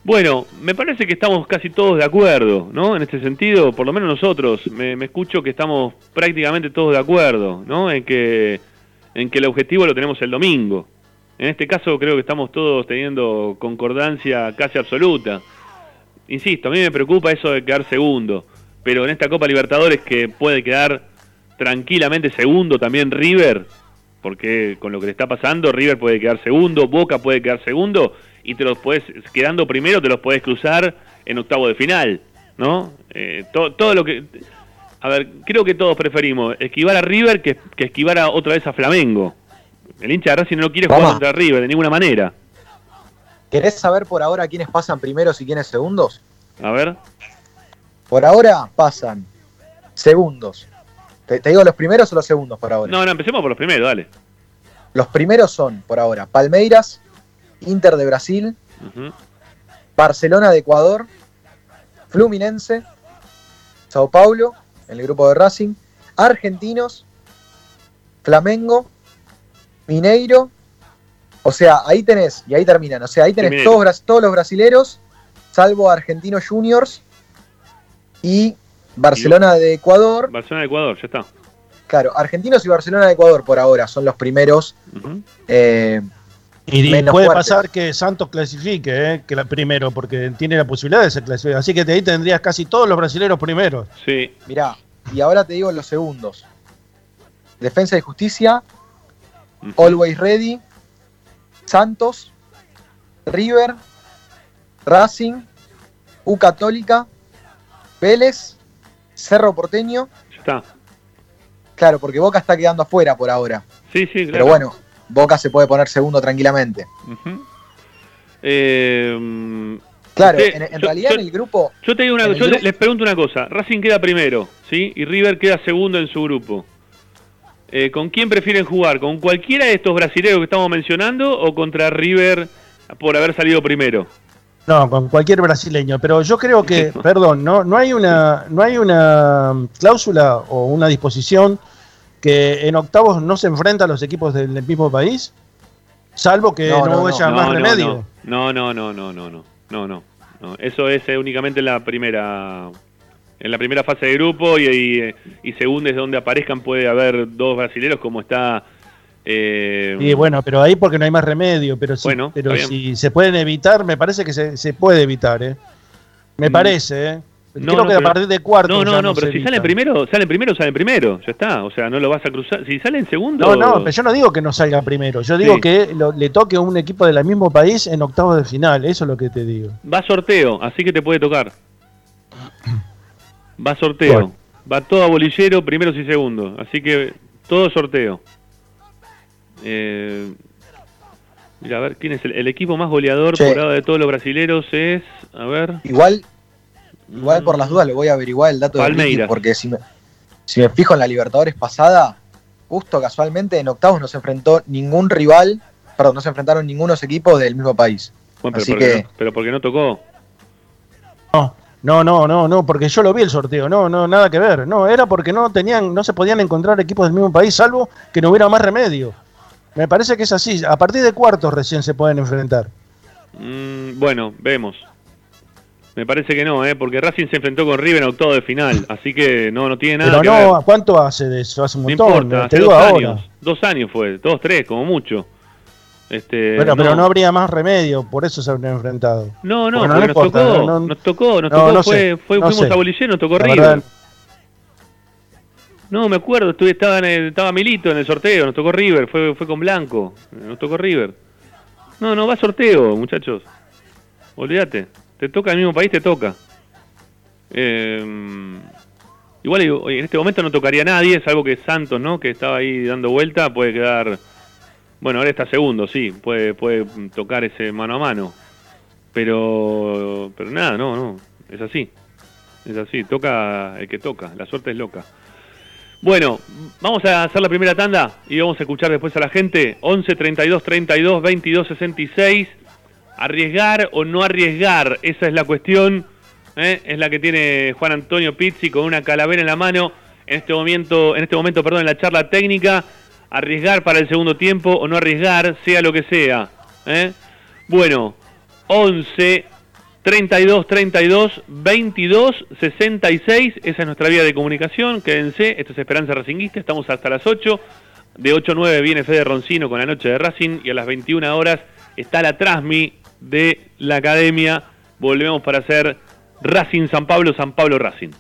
A: Bueno, me parece que estamos casi todos de acuerdo, ¿no? En este sentido, por lo menos nosotros, me, me escucho que estamos prácticamente todos de acuerdo, ¿no? En que, en que el objetivo lo tenemos el domingo. En este caso creo que estamos todos teniendo concordancia casi absoluta. Insisto, a mí me preocupa eso de quedar segundo, pero en esta Copa Libertadores que puede quedar tranquilamente segundo también River, porque con lo que le está pasando, River puede quedar segundo, Boca puede quedar segundo, y te los puedes, quedando primero, te los puedes cruzar en octavo de final, ¿no? Eh, to- todo lo que. A ver, creo que todos preferimos esquivar a River que, que esquivar a, otra vez a Flamengo. El hincha de Racing no quiere jugar contra River de ninguna manera.
D: ¿Querés saber por ahora quiénes pasan primeros y quiénes segundos?
A: A ver,
D: Por ahora pasan segundos. ¿Te, te digo los primeros o los segundos por ahora?
A: no, no, empecemos por los primeros, dale.
D: Los primeros son, por ahora, Palmeiras, Inter de Brasil. Barcelona de Ecuador, Fluminense, Sao Paulo, en el grupo de Racing, Argentinos, Flamengo, Mineiro. O sea, ahí tenés, y ahí terminan. O sea, ahí tenés todos, todos los brasileros, salvo Argentinos Juniors y Barcelona de Ecuador.
A: Barcelona de Ecuador, ya está.
D: Claro, Argentinos y Barcelona de Ecuador por ahora son los primeros. Eh,
C: Y,
D: Menos
C: puede
D: fuertes.
C: pasar que Santos clasifique, eh, que la primero, porque tiene la posibilidad de ser clasificado. Así que de ahí tendrías casi todos los brasileños primeros.
A: Sí,
D: mirá, y ahora te digo los segundos. Defensa y Justicia. Always Ready, Santos, River, Racing, U Católica, Vélez, Cerro Porteño.
A: está.
D: Claro, porque Boca está quedando afuera por ahora.
A: Sí, sí, claro.
D: Pero bueno, Boca se puede poner segundo tranquilamente.
A: Eh,
D: Claro,
A: Usted-
D: en, en
A: yo-
D: realidad
A: yo-
D: en el grupo,
A: Yo te digo una, yo
D: grupo-
A: les pregunto una cosa. Racing queda primero, ¿sí? Y River queda segundo en su grupo. Eh, ¿Con quién prefieren jugar? ¿Con cualquiera de estos brasileños que estamos mencionando o contra River por haber salido primero?
C: No, con cualquier brasileño. Pero yo creo que, perdón, no, no hay una, no hay una cláusula o una disposición que en octavos no se enfrentan los equipos del, del mismo país, salvo que
D: No,
C: no,
D: no, no.
C: haya más remedio.
A: No, no, no, no, no, no, no, no, no. Eso es eh, únicamente en la primera, en la primera fase de grupo y, y, y según desde donde aparezcan puede haber dos brasileros como está. Eh,
C: Y bueno, pero ahí porque no hay más remedio, pero si,
A: Bueno,
C: pero si se pueden evitar, me parece que se, se puede evitar, ¿eh? Me
A: Mm.
C: parece, ¿eh?
A: No,
C: Creo
A: no,
C: que a partir de cuarto.
A: No, no, no, pero si
C: evita.
A: salen primero, salen primero, salen primero, ya está. O sea, no lo vas a cruzar. Si salen segundo.
C: No, no, pero yo no digo que no salga primero. Yo digo
A: Sí.
C: que lo- le toque a un equipo del mismo país en octavos de final. Eso es lo que te digo.
A: Va sorteo, así que te puede tocar. Va sorteo.
C: Bueno.
A: Va todo a bolillero, primeros y segundos. Así que todo sorteo. Eh, mira, a ver, ¿quién es el, el equipo más goleador
D: Che.
A: por ahora de todos los brasileros? Es, a ver.
D: igual, igual por las dudas le voy a averiguar el dato de Ricky, porque si me, si me fijo en la Libertadores pasada, justo casualmente en octavos no se enfrentó ningún rival, perdón, no se enfrentaron ningunos equipos del mismo país.
A: Bueno, pero,
D: Así
A: porque
D: que-
A: no, pero porque no tocó.
C: No, no, no, no, no, porque yo lo vi el sorteo. No, no, nada que ver. No, era porque no tenían, no se podían encontrar equipos del mismo país, salvo que no hubiera más remedio. Me parece que es así. A partir de cuartos recién se pueden enfrentar.
A: Mm, bueno, vemos. Me parece que no, ¿eh? porque Racing se enfrentó con River en octavo de final, así que no, no tiene nada
C: Pero
A: que
C: no,
A: ver.
C: ¿cuánto hace de eso? Hace un
A: No
C: montón.
A: importa,
C: te
A: hace
C: digo
A: dos
C: ahora.
A: años. Dos años fue, dos, tres, como mucho. Este,
C: Bueno, pero no habría más remedio, por eso se habrían enfrentado.
A: No, no,
C: Porque
A: porque
C: no
A: nos,
C: importa,
A: tocó,
C: no-
A: nos tocó, nos
C: no,
A: tocó,
C: no
A: fue,
C: sé,
A: fue-
C: no
A: fuimos
C: sé.
A: a Bolillero, nos tocó
C: La
A: River.
C: verdad,
A: No, me acuerdo, estuve, estaba, en el- estaba Milito en el sorteo, nos tocó River, fue, fue con Blanco, nos tocó River. No, no va sorteo, muchachos. Olvídate, te toca el mismo país, te toca. Eh, igual en este momento no tocaría a nadie, salvo que Santos, ¿no? Que estaba ahí dando vuelta, puede quedar... Bueno, ahora está segundo, sí, puede, puede tocar ese mano a mano. Pero, pero nada, no, no, es así. Es así, toca el que toca, la suerte es loca. Bueno, vamos a hacer la primera tanda y vamos a escuchar después a la gente. 11 32 32 22 66. Arriesgar o no arriesgar, esa es la cuestión. ¿eh? Es la que tiene Juan Antonio Pizzi con una calavera en la mano en este momento, en este momento, perdón, en la charla técnica. Arriesgar para el segundo tiempo o no arriesgar, sea lo que sea. ¿eh? Bueno, 11 32 32 22 66. Esa es nuestra vía de comunicación. Quédense. Esto es Esperanza Racinguista. Estamos hasta las 8. De 8 a 9 viene Fede Roncino con la noche de Racing. Y a las 21 horas está la Trasmi de la academia. Volvemos para hacer Racing San Pablo, San Pablo Racing.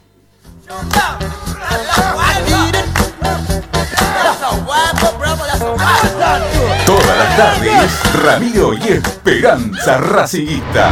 B: Todas las tardes, Ramiro y Esperanza Racingista.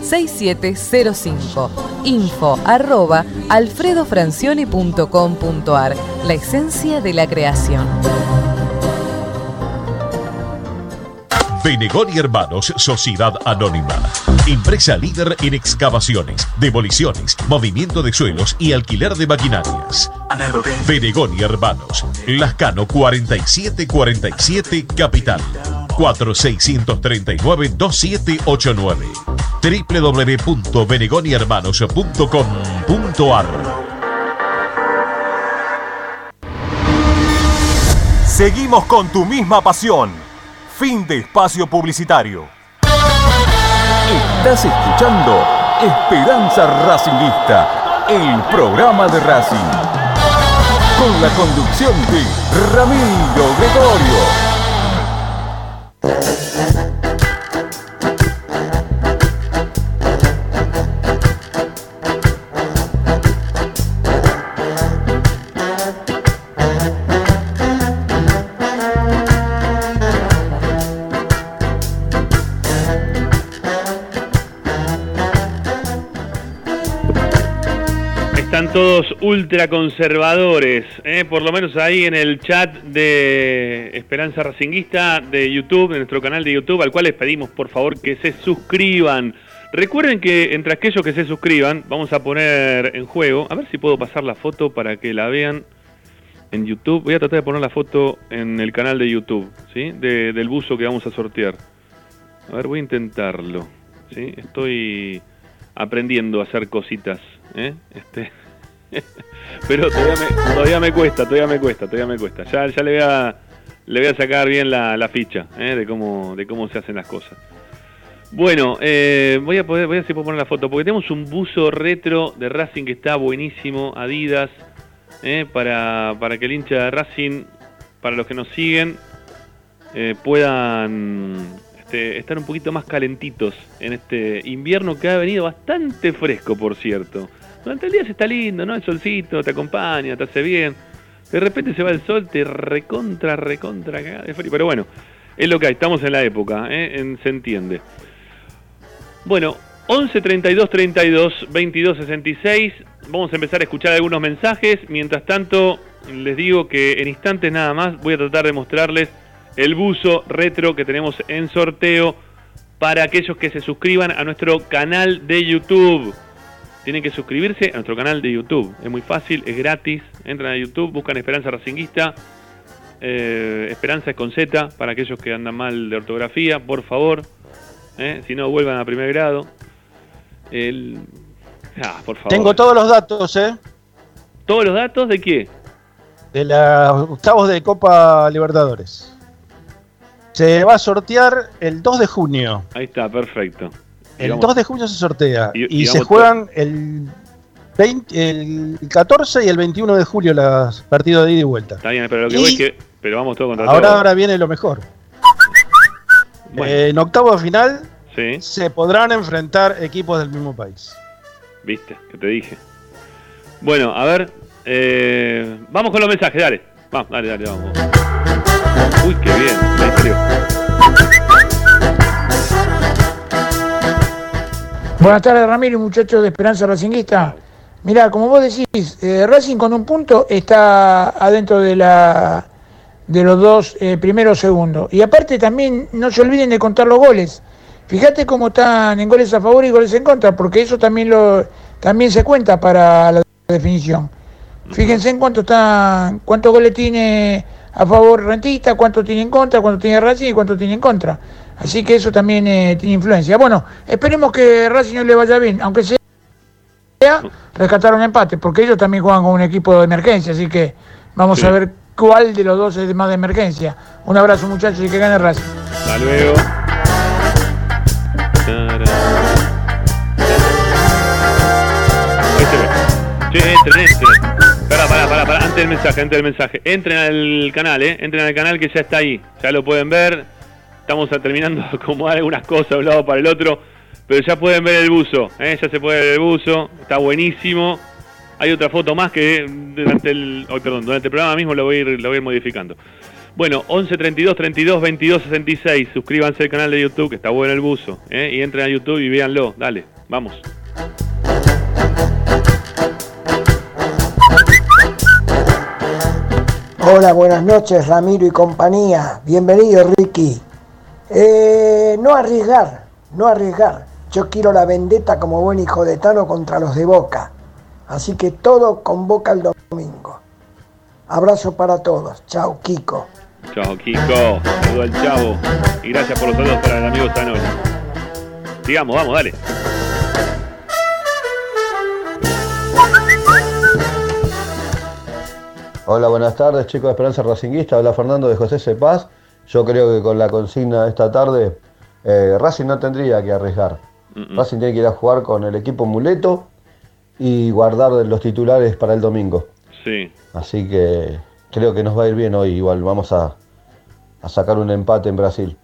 E: 4772-6705. Info arroba alfredofrancioni.com.ar. La esencia de la creación.
F: Benegón y Hermanos, Sociedad Anónima. Empresa líder en excavaciones, demoliciones, movimiento de suelos y alquiler de maquinarias. Benegón y Hermanos, Lascano 4747 Capital. 4639-2789 www.benegonihermanos.com.ar
G: Seguimos con tu misma pasión. Fin de espacio publicitario.
B: Estás escuchando Esperanza Racingista, el programa de Racing. Con la conducción de Ramiro Gregorio.
A: Thank you. Ultraconservadores, ¿eh? por lo menos ahí en el chat de Esperanza Racinguista de YouTube, de nuestro canal de YouTube, al cual les pedimos por favor que se suscriban. Recuerden que entre aquellos que se suscriban, vamos a poner en juego, a ver si puedo pasar la foto para que la vean en YouTube. Voy a tratar de poner la foto en el canal de YouTube, ¿sí? De- del buzo que vamos a sortear. A ver, voy a intentarlo, ¿sí? Estoy aprendiendo a hacer cositas, ¿eh? Este... Pero todavía me, todavía me cuesta, todavía me cuesta, todavía me cuesta. Ya, ya le voy a, le voy a sacar bien la, ficha, ¿eh? De cómo, de cómo se hacen las cosas. Bueno, eh, voy a voy a si puedo poner la foto, porque tenemos un buzo retro de Racing que está buenísimo, Adidas, eh, para, para que el hincha de Racing, para los que nos siguen, eh, puedan este, estar un poquito más calentitos en este invierno que ha venido bastante fresco, por cierto. Durante el día se está lindo, ¿no? El solcito te acompaña, te hace bien. De repente se va el sol, te recontra, recontra de frío. Pero bueno, es lo que hay, estamos en la época, ¿eh? Se entiende. Bueno, 11 32 32 22 66. Vamos a empezar a escuchar algunos mensajes. Mientras tanto, les digo que en instantes nada más voy a tratar de mostrarles el buzo retro que tenemos en sorteo para aquellos que se suscriban a nuestro canal de YouTube. Tienen que suscribirse a nuestro canal de YouTube. Es muy fácil, es gratis. Entran a YouTube, buscan Esperanza Racinguista. Eh, Esperanza es con Z para aquellos que andan mal de ortografía, por favor. ¿eh? Si no, vuelvan a primer grado. El... Ah, por favor.
C: Tengo todos los datos, ¿eh?
A: ¿Todos los datos de qué?
C: De los octavos de Copa Libertadores. Se va a sortear el 2 de junio.
A: Ahí está, perfecto.
C: El
A: vamos-
C: 2 de junio se sortea.
A: Y-
C: se juegan el, 20 el 14 y el 21 de julio los partidos de ida y vuelta.
A: Está bien, pero lo que
C: Y-
A: voy es que. Pero vamos todo contra
C: Ahora,
A: todo.
C: ahora viene lo mejor.
A: Bueno.
C: Eh, en octavo de final
A: Sí,
C: se podrán enfrentar equipos del mismo país.
A: viste, que te dije. Bueno, a ver. eh, vamos con los mensajes, dale. Vamos, dale, dale, vamos. Uy, qué bien. ahí
H: Buenas tardes, Ramiro, muchachos de Esperanza Racinguista. Mirá, como vos decís, eh, Racing con un punto está adentro de la de los dos eh, primeros segundos. Y aparte también no se olviden de contar los goles. Fíjate cómo están en goles a favor y goles en contra, porque eso también lo también se cuenta para la definición. Fíjense en cuánto están, cuántos goles tiene a favor Rentista, cuánto tiene en contra, cuánto tiene Racing y cuánto tiene en contra. Así que eso también eh, tiene influencia. Bueno, esperemos que Racing no le vaya bien, aunque sea rescatar un empate, porque ellos también juegan con un equipo de emergencia, así que vamos
A: Sí.
H: a ver cuál de los dos es más de emergencia. Un abrazo muchachos y que gane Racing.
A: Hasta luego. Ve. Che, entren, entren. Pará, pará, pará, pará. Antes del mensaje, antes del mensaje. Entren al canal, eh. Entren al canal que ya está ahí. Ya lo pueden ver. Estamos terminando de acomodar algunas cosas de un lado para el otro. Pero ya pueden ver el buzo, eh. Ya se puede ver el buzo. Está buenísimo. Hay otra foto más que durante el, oh, perdón, durante el programa mismo lo voy a ir, lo voy a ir modificando. Bueno, 11 32 32 22 66. Suscríbanse al canal de YouTube, que está bueno el buzo. ¿eh? Y entren a YouTube y véanlo. Dale, vamos.
I: Hola, buenas noches Ramiro y compañía. Bienvenido Ricky. Eh, no arriesgar, no arriesgar. Yo quiero la vendetta como buen hijo de Tano contra los de Boca. Así que todo con Boca el domingo. Abrazo para todos. Chao, Kiko.
A: Chao, Kiko. Saludo al chavo. Y gracias por los saludos para el amigo Zanoli. Sigamos, vamos, dale.
J: Hola, buenas tardes chicos de Esperanza Racinguista, habla Fernando de José Cepaz. Yo creo que con la consigna de esta tarde, eh, Racing no tendría que arriesgar. Racing tiene que ir a jugar con el equipo muleto y guardar los titulares para el domingo.
A: Sí.
J: Así que creo que nos va a ir bien hoy, igual vamos a, a sacar un empate en Brasil.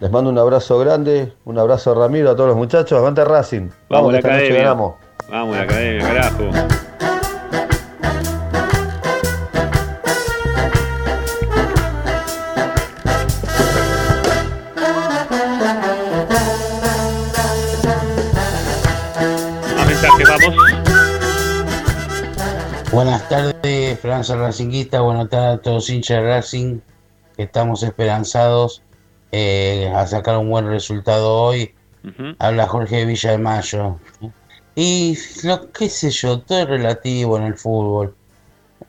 J: Les mando un abrazo grande, un abrazo a Ramiro, a todos los muchachos, avante Racing.
A: Vamos,
J: que
A: la academia. Vamos, la academia, carajo.
K: Esperanza Racinguista, buenas tardes a todos hinchas de Racing, que estamos esperanzados eh, a sacar un buen resultado hoy. Habla Jorge Villa de Mayo. Y lo qué sé yo, todo es relativo en el fútbol.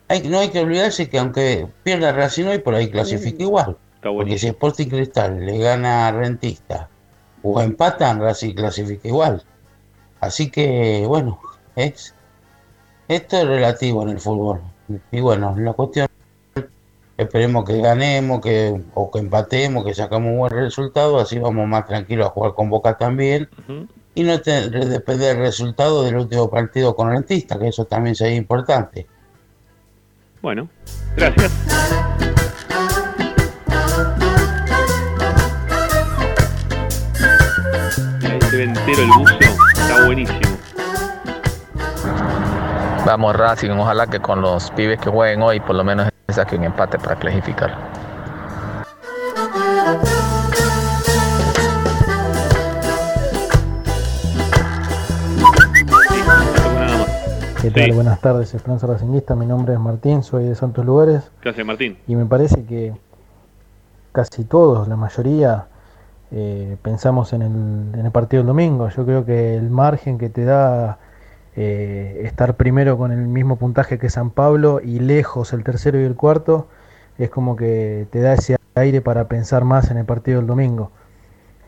K: Hay, no hay que olvidarse que aunque pierda Racing hoy, por ahí clasifica igual. Porque si Sporting Cristal le gana a Rentista o empatan, Racing clasifica igual. Así que, bueno, es esto es relativo en el fútbol. Y bueno, la cuestión, esperemos que ganemos que o que empatemos, que sacamos un buen resultado, así vamos más tranquilos a jugar con Boca también. Y no te- depender del resultado del último partido con Rentista, que eso también sería importante.
A: Bueno, gracias. Ahí se ve entero el buzo, está buenísimo.
L: Vamos Racing, ojalá que con los pibes que jueguen hoy por lo menos saquen un empate para clasificar.
M: ¿Qué tal? Buenas tardes, Esperanza Racinguista. Mi nombre es Martín, soy de Santos Lugares.
A: ¿Qué hace Martín?
M: Y me parece que casi todos, la mayoría, eh, pensamos en el, en el partido del domingo. Yo creo que el margen que te da eh, estar primero con el mismo puntaje que San Pablo y lejos el tercero y el cuarto es como que te da ese aire para pensar más en el partido del domingo.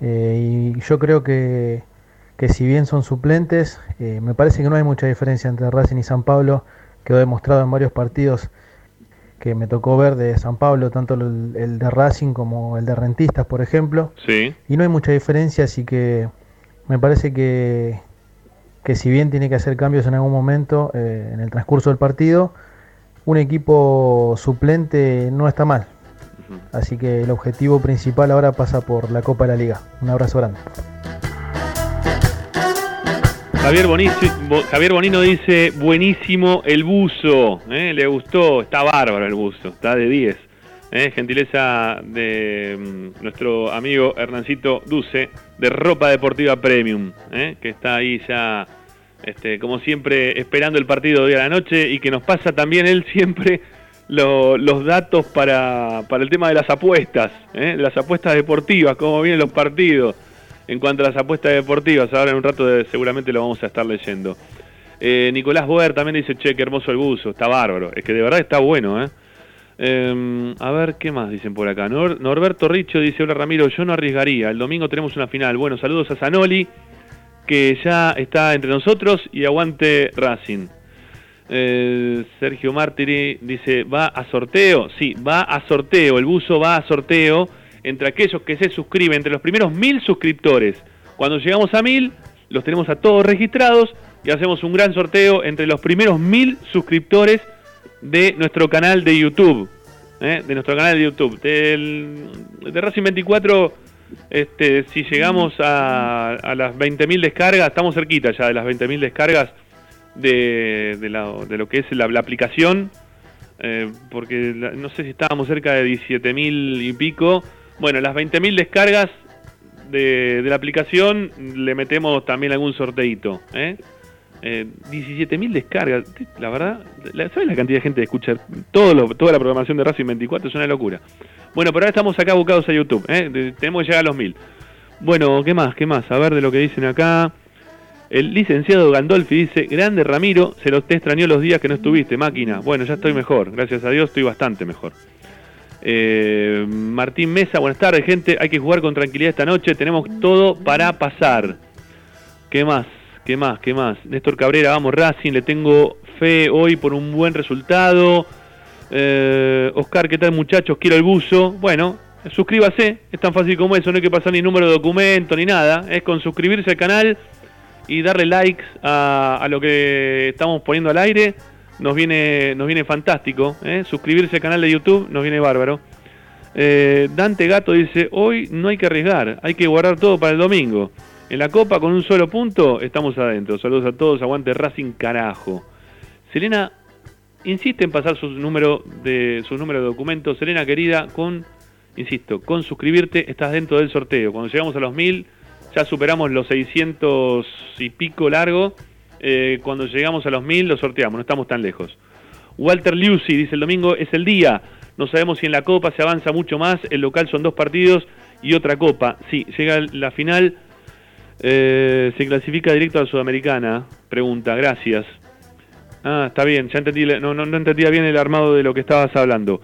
M: Eh, y yo creo que, que si bien son suplentes, eh, me parece que no hay mucha diferencia entre Racing y San Pablo. Quedó demostrado en varios partidos que me tocó ver de San Pablo, tanto el, el de Racing como el de Rentistas, por ejemplo.
A: Sí.
M: Y no hay mucha diferencia, así que me parece que, que si bien tiene que hacer cambios en algún momento eh, en el transcurso del partido, un equipo suplente no está mal. Así que el objetivo principal ahora pasa por la Copa de la Liga. Un abrazo grande.
A: Javier, Javier Bonino dice, buenísimo el buzo, ¿eh? le gustó, está bárbaro el buzo, está de 10. ¿Eh? Gentileza de mm, nuestro amigo Hernancito Duce, de Ropa Deportiva Premium, ¿eh? que está ahí ya, este, como siempre, esperando el partido de a la noche y que nos pasa también él siempre lo- los datos para, para el tema de las apuestas, ¿eh? las apuestas deportivas, cómo vienen los partidos. En cuanto a las apuestas deportivas, ahora en un rato de- seguramente lo vamos a estar leyendo. Nicolás Boer también dice, che, qué hermoso el buzo, está bárbaro. Es que de verdad está bueno, ¿eh? Eh, a ver, ¿qué más dicen por acá? Nor- Norberto Richo dice, hola Ramiro, yo no arriesgaría. El domingo tenemos una final. Bueno, saludos a Zanoli, que ya está entre nosotros, y aguante Racing. Eh, Sergio Martiri dice, ¿va a sorteo? Sí, va a sorteo. El buzo va a sorteo entre aquellos que se suscriben, entre los primeros mil suscriptores. Cuando llegamos a mil, los tenemos a todos registrados y hacemos un gran sorteo entre los primeros mil suscriptores de nuestro canal de YouTube. ¿eh? De nuestro canal de YouTube. Del, de Racing 24, este, si llegamos a, a las 20.000 descargas, estamos cerquita ya de las 20.000 descargas de, de, la- de lo que es la, aplicación. eh, porque la- no sé si estábamos cerca de 17.000 y pico. Bueno, las 20.000 descargas de, de la aplicación le metemos también algún sorteito. ¿eh? Eh, 17.000 descargas, la verdad, ¿sabes la cantidad de gente que escucha todo toda la programación de Racing 24? Es una locura. Bueno, pero ahora estamos acá buscados a YouTube, ¿eh? Tenemos que llegar a los 1000. Bueno, ¿qué más? ¿Qué más? A ver de lo que dicen acá. El licenciado Gandolfi dice, grande Ramiro, se los te extrañó los días que no estuviste, máquina. Bueno, ya estoy mejor, gracias a Dios estoy bastante mejor. Eh, Martín Mesa, buenas tardes gente, hay que jugar con tranquilidad esta noche, tenemos todo para pasar. ¿Qué más? ¿Qué más? ¿Qué más? Néstor Cabrera, vamos Racing, le tengo fe hoy por un buen resultado. Eh, Oscar, ¿qué tal muchachos? Quiero el buzo. Bueno, suscríbase, es tan fácil como eso, no hay que pasar ni número de documento ni nada. Es con suscribirse al canal y darle likes a, lo que estamos poniendo al aire. Nos viene, nos viene fantástico. ¿eh? Suscribirse al canal de YouTube nos viene bárbaro. Eh, Dante Gato dice, hoy no hay que arriesgar, hay que guardar todo para el domingo. En la copa con un solo punto estamos adentro. Saludos a todos, aguante Racing carajo. Selena insiste en pasar su número de su número de documentos. Selena querida, con insisto, con suscribirte estás dentro del sorteo. Cuando llegamos a los 1000 ya superamos los 600 y pico largo. Eh, cuando llegamos a los 1000 lo sorteamos, no estamos tan lejos. Walter Lucy dice el domingo es el día. No sabemos si en la Copa se avanza mucho más. El local son dos partidos y otra Copa. Sí, llega la final. Eh, se clasifica directo a la Sudamericana. Pregunta, gracias. Ah, está bien, ya entendí. No, no, no entendía bien el armado de lo que estabas hablando.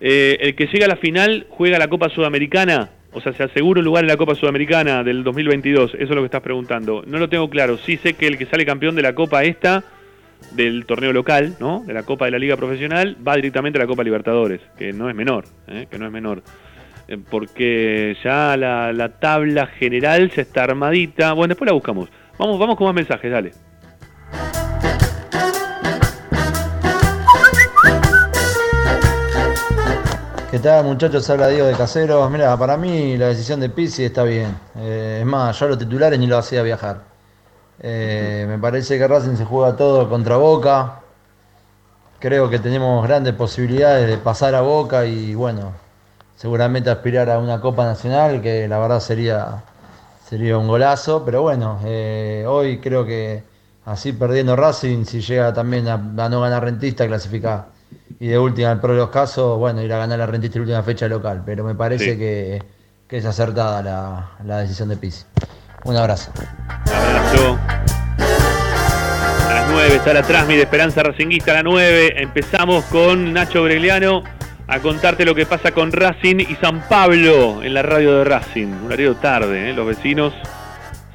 A: Eh, el que llega a la final juega la Copa Sudamericana. O sea, se asegura un lugar en la Copa Sudamericana del 2022. Eso es lo que estás preguntando. No lo tengo claro. Sí sé que el que sale campeón de la Copa esta, del torneo local, ¿no? De la Copa de la Liga Profesional, va directamente a la Copa Libertadores, que no es menor, ¿eh? que no es menor. Eh, porque ya la, la tabla general ya está armadita. Bueno, después la buscamos. Vamos, vamos con más mensajes, dale.
N: ¿Qué tal muchachos? Habla Diego de Caseros. Mira, para mí la decisión de Pizzi está bien. Eh, es más, yo a los titulares ni lo hacía viajar. Eh, me parece que Racing se juega todo contra Boca. Creo que tenemos grandes posibilidades de pasar a Boca y bueno, seguramente aspirar a una Copa Nacional, que la verdad sería, sería un golazo. Pero bueno, eh, hoy creo que así perdiendo Racing, si llega también a, a no ganar rentista, clasificar. Y de última, el pro de los casos, bueno, ir a ganar la rentista en la última fecha local. Pero me parece
A: Sí.
N: que, que es acertada la, la decisión de Pizzi. Un abrazo.
A: Abrazo. A las 9 está la Trasmi de Esperanza Racinguista a las 9. Empezamos con Nacho Breliano a contarte lo que pasa con Racing y San Pablo en la radio de Racing. Un horario tarde, ¿eh? los vecinos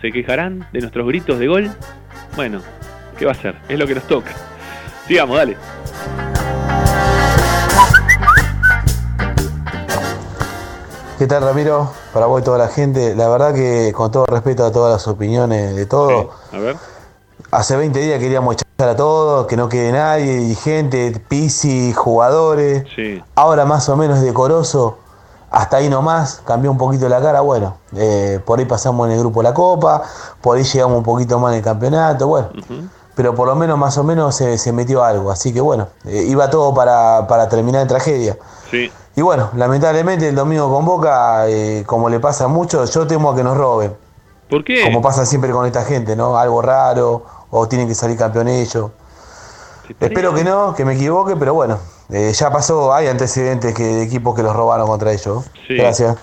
A: se quejarán de nuestros gritos de gol. Bueno, ¿qué va a ser? Es lo que nos toca. Sigamos, dale.
O: ¿Qué tal Ramiro? Para vos y toda la gente, la verdad que con todo respeto a todas las opiniones de todos,
A: A ver.
O: hace 20 días queríamos echar a todos, que no quede nadie, dirigente, Pisi, jugadores,
A: Sí.
O: ahora más o menos decoroso, hasta ahí nomás, cambió un poquito la cara, bueno, eh, por ahí pasamos en el grupo la Copa, por ahí llegamos un poquito más en el campeonato, bueno, pero por lo menos más o menos se, se metió algo, así que bueno, eh, iba todo para, para terminar en tragedia.
A: Sí.
O: Y bueno, lamentablemente el domingo con Boca, eh, como le pasa a muchos, yo temo a que nos roben.
A: ¿Por qué?
O: Como pasa siempre con esta gente, ¿no? Algo raro, o tienen que salir campeón ellos. Espero que no, que me equivoque, pero bueno, eh, ya pasó, hay antecedentes que, de equipos que los robaron contra ellos.
A: Sí.
O: Gracias.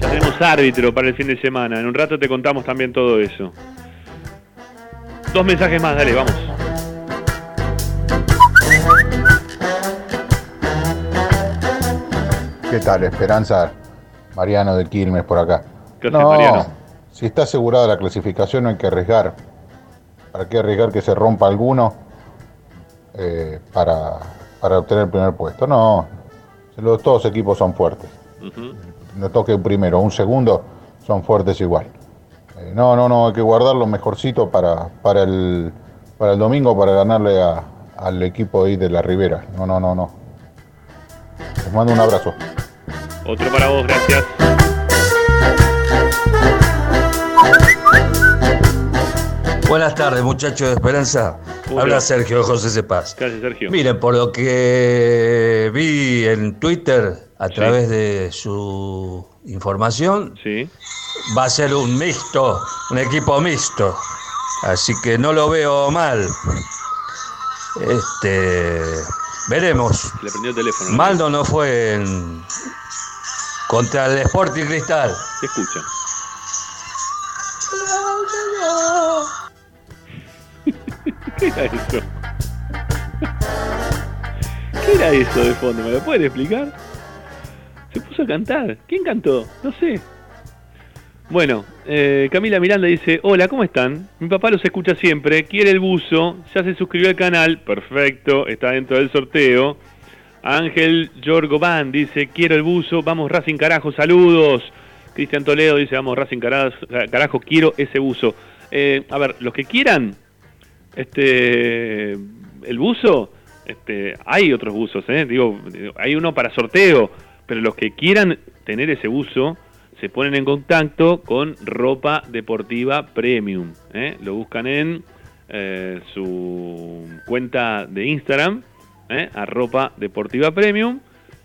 A: Ya tenemos árbitro para el fin de semana. En un rato te contamos también todo eso. Dos mensajes más, dale, vamos.
P: ¿Qué tal, Esperanza? Mariano de Quilmes por acá.
A: ¿Qué haces, Mariano?
P: Si está asegurada la clasificación no hay que arriesgar. ¿Para qué arriesgar que se rompa alguno eh, para, para obtener el primer puesto? No, los, todos los equipos son fuertes. No toque un primero un segundo, son fuertes igual. Eh, no, no, no, hay que guardar lo mejorcito para, para, el, para el domingo para ganarle a- al equipo ahí de la Ribera. No, no, no, no. Les mando un abrazo.
A: Otro para vos, gracias.
Q: Buenas tardes, muchachos de Esperanza.
A: Hola.
Q: Habla Sergio José Cepaz.
A: Gracias, Sergio.
Q: Miren, por lo que vi en Twitter a
A: Sí.
Q: través de su información,
A: Sí.
Q: va a ser un mixto, un equipo mixto. Así que no lo veo mal. Este, veremos.
A: Le prendió el teléfono. ¿no?
Q: Maldo no fue en- contra el Sporting Cristal.
A: Te escucha. ¿Qué era eso? ¿Qué era eso de fondo? ¿Me lo pueden explicar? Se puso a cantar. ¿Quién cantó? No sé. Bueno, eh, Camila Miranda dice, hola, ¿cómo están? Mi papá los escucha siempre, quiere el buzo, ya se suscribió al canal, perfecto, está dentro del sorteo. Ángel Jorgoban dice, quiero el buzo, vamos Racing carajo, saludos. Cristian Toledo dice, vamos Racing carajo, carajo quiero ese buzo. Eh, a ver, los que quieran este el buzo, este, hay otros buzos, ¿eh? digo, hay uno para sorteo, pero los que quieran tener ese buzo se ponen en contacto con ropa deportiva premium. ¿eh? Lo buscan en eh, su cuenta de Instagram, ¿eh? a ropa deportiva premium,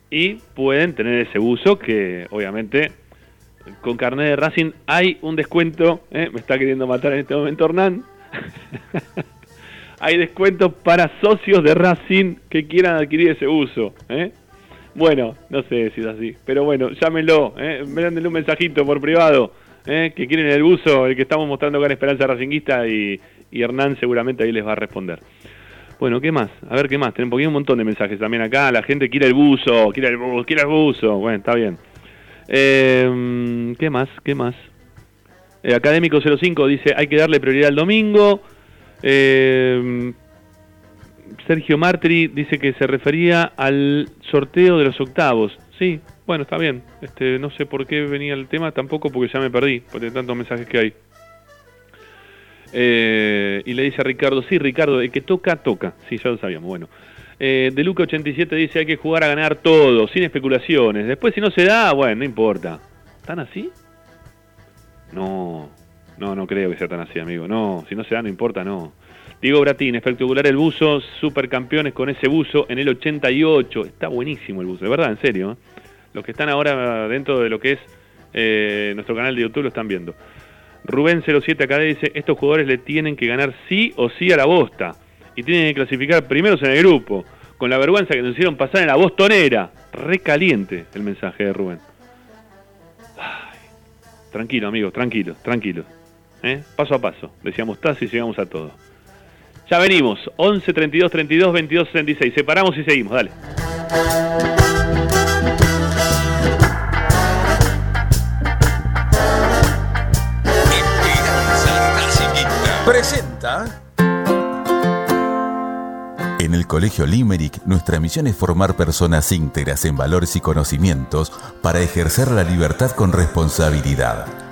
A: y pueden tener ese buzo que obviamente con carnet de Racing hay un descuento. ¿eh? Me está queriendo matar en este momento Hernán. hay descuentos para socios de Racing que quieran adquirir ese uso. ¿eh? Bueno, no sé si es así, pero bueno, llámenlo, ¿eh? mándenle un mensajito por privado, ¿eh? que quieren el buzo, el que estamos mostrando acá en Esperanza Racinguista y, Hernán seguramente ahí les va a responder. Bueno, ¿qué más? A ver, ¿qué más? Tenemos un montón de mensajes también acá. La gente quiere el buzo, quiere el buzo, quiere el buzo. Bueno, está bien. Eh, ¿Qué más? ¿Qué más? Eh, Académico 05 dice, hay que darle prioridad al domingo. Eh, Sergio Martri dice que se refería al sorteo de los octavos. Sí, bueno, está bien. Este, no sé por qué venía el tema tampoco porque ya me perdí, por tantos mensajes que hay. Eh, y le dice a Ricardo, sí, Ricardo, el que toca, toca. Sí, ya lo sabíamos. Bueno. Eh, de Luca 87 dice hay que jugar a ganar todo, sin especulaciones. Después si no se da, bueno, no importa. ¿Tan así? No, no, no creo que sea tan así, amigo. No, si no se da, no importa, no. Diego Bratín, espectacular el buzo, supercampeones con ese buzo en el 88. Está buenísimo el buzo, de verdad, en serio. ¿eh? Los que están ahora dentro de lo que es eh, nuestro canal de YouTube lo están viendo. Rubén 07 acá dice, estos jugadores le tienen que ganar sí o sí a la bosta. Y tienen que clasificar primeros en el grupo. Con la vergüenza que nos hicieron pasar en la bostonera. Recaliente el mensaje de Rubén. Tranquilo, amigos, tranquilo, tranquilo. ¿Eh? Paso a paso. Decíamos tas y llegamos a todo. Ya venimos. 11 32 32 22 66. Separamos y seguimos. Dale.
B: Presenta. En el Colegio Limerick, nuestra misión es formar personas íntegras en valores y conocimientos para ejercer la libertad con responsabilidad.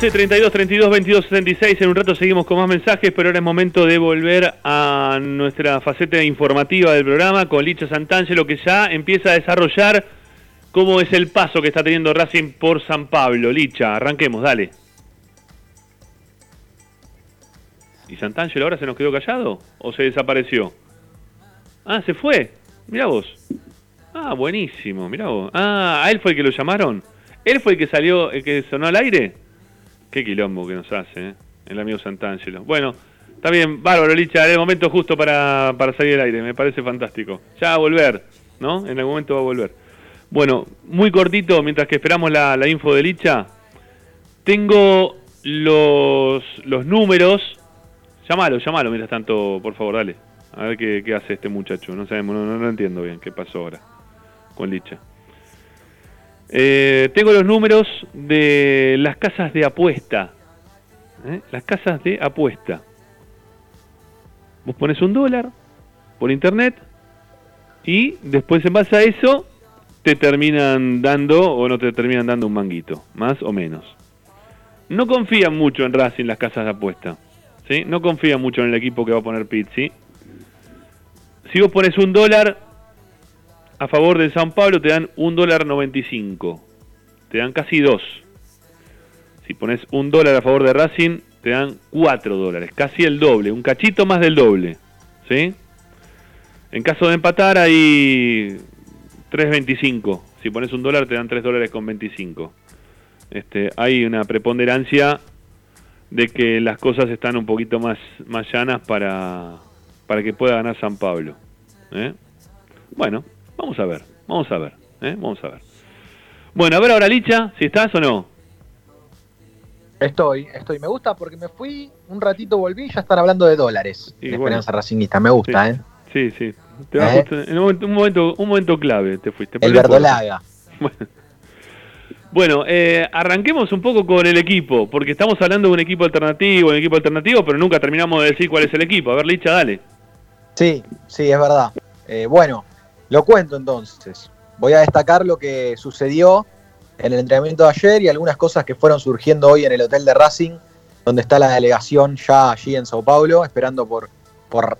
A: Once 32 32 22 76. En un rato seguimos con más mensajes, pero ahora es momento de volver a nuestra faceta informativa del programa con Licha Santangelo, que ya empieza a desarrollar cómo es el paso que está teniendo Racing por San Pablo. Licha, arranquemos, dale. ¿Y Santangelo ahora se nos quedó callado? ¿O se desapareció? Ah, se fue. Mira vos. Ah, buenísimo, mira vos. Ah, ¿a él fue el que lo llamaron? ¿Él fue el que salió, el que sonó al aire? Qué quilombo que nos hace, ¿eh? el amigo Santangelo. Bueno, está bien, bárbaro, Licha, el momento justo para, para salir al aire, me parece fantástico. Ya va a volver, ¿no? En algún momento va a volver. Bueno, muy cortito, mientras que esperamos la, info de Licha, tengo los, los números. Llámalo, llámalo mientras tanto, por favor, dale. A ver qué, qué hace este muchacho. No sabemos, no, no, no entiendo bien qué pasó ahora con Licha. Eh, tengo los números de las casas de apuesta. ¿eh? Las casas de apuesta. Vos pones un dólar por internet y después en base a eso te terminan dando o no te terminan dando un manguito, más o menos. No confían mucho en Racing las casas de apuesta. ¿sí? No confían mucho en el equipo que va a poner Pizzi. Si vos pones un dólar, a favor de San Pablo te dan un dólar 95. Te dan casi dos. Si pones un dólar a favor de Racing, te dan 4 dólares. Casi el doble. Un cachito más del doble. ¿Sí? En caso de empatar hay 3.25. Si pones un dólar te dan 3 dólares con 25. Este, hay una preponderancia de que las cosas están un poquito más, más llanas para, para que pueda ganar San Pablo. ¿eh? Bueno, Vamos a ver, vamos a ver, ¿eh? vamos a ver. Bueno, a ver ahora Licha, si estás o no.
D: Estoy, estoy. Me gusta porque me fui, un ratito volví y ya están hablando de dólares.
A: Sí,
D: de
A: bueno.
D: Esperanza Racingista, me gusta,
A: Sí.
D: ¿eh?
A: Sí, sí. Te
D: ¿Eh?
A: justo en un momento, un momento, clave te fuiste.
D: El verdolaga.
A: Bueno. Bueno, eh, arranquemos un poco con el equipo, porque estamos hablando de un equipo alternativo, un equipo alternativo, pero nunca terminamos de decir cuál es el equipo. A ver, Licha, dale.
D: Sí, sí, es verdad. Eh, bueno, lo cuento entonces. Voy a destacar lo que sucedió en el entrenamiento de ayer y algunas cosas que fueron surgiendo hoy en el hotel de Racing, donde está la delegación ya allí en Sao Paulo, esperando por, por,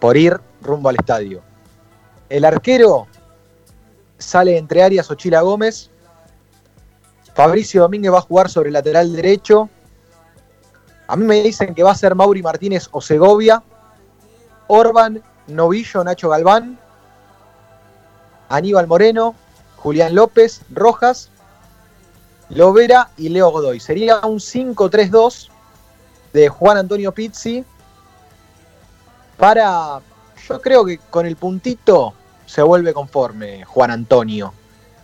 D: por ir rumbo al estadio. El arquero sale entre áreas Ochila Gómez. Fabricio Domínguez va a jugar sobre el lateral derecho. A mí me dicen que va a ser Mauri Martínez o Segovia. Orban, Novillo, Nacho Galván. Aníbal Moreno, Julián López, Rojas, Lovera y Leo Godoy. Sería un 5-3-2 de Juan Antonio Pizzi para, yo creo que con el puntito se vuelve conforme Juan Antonio.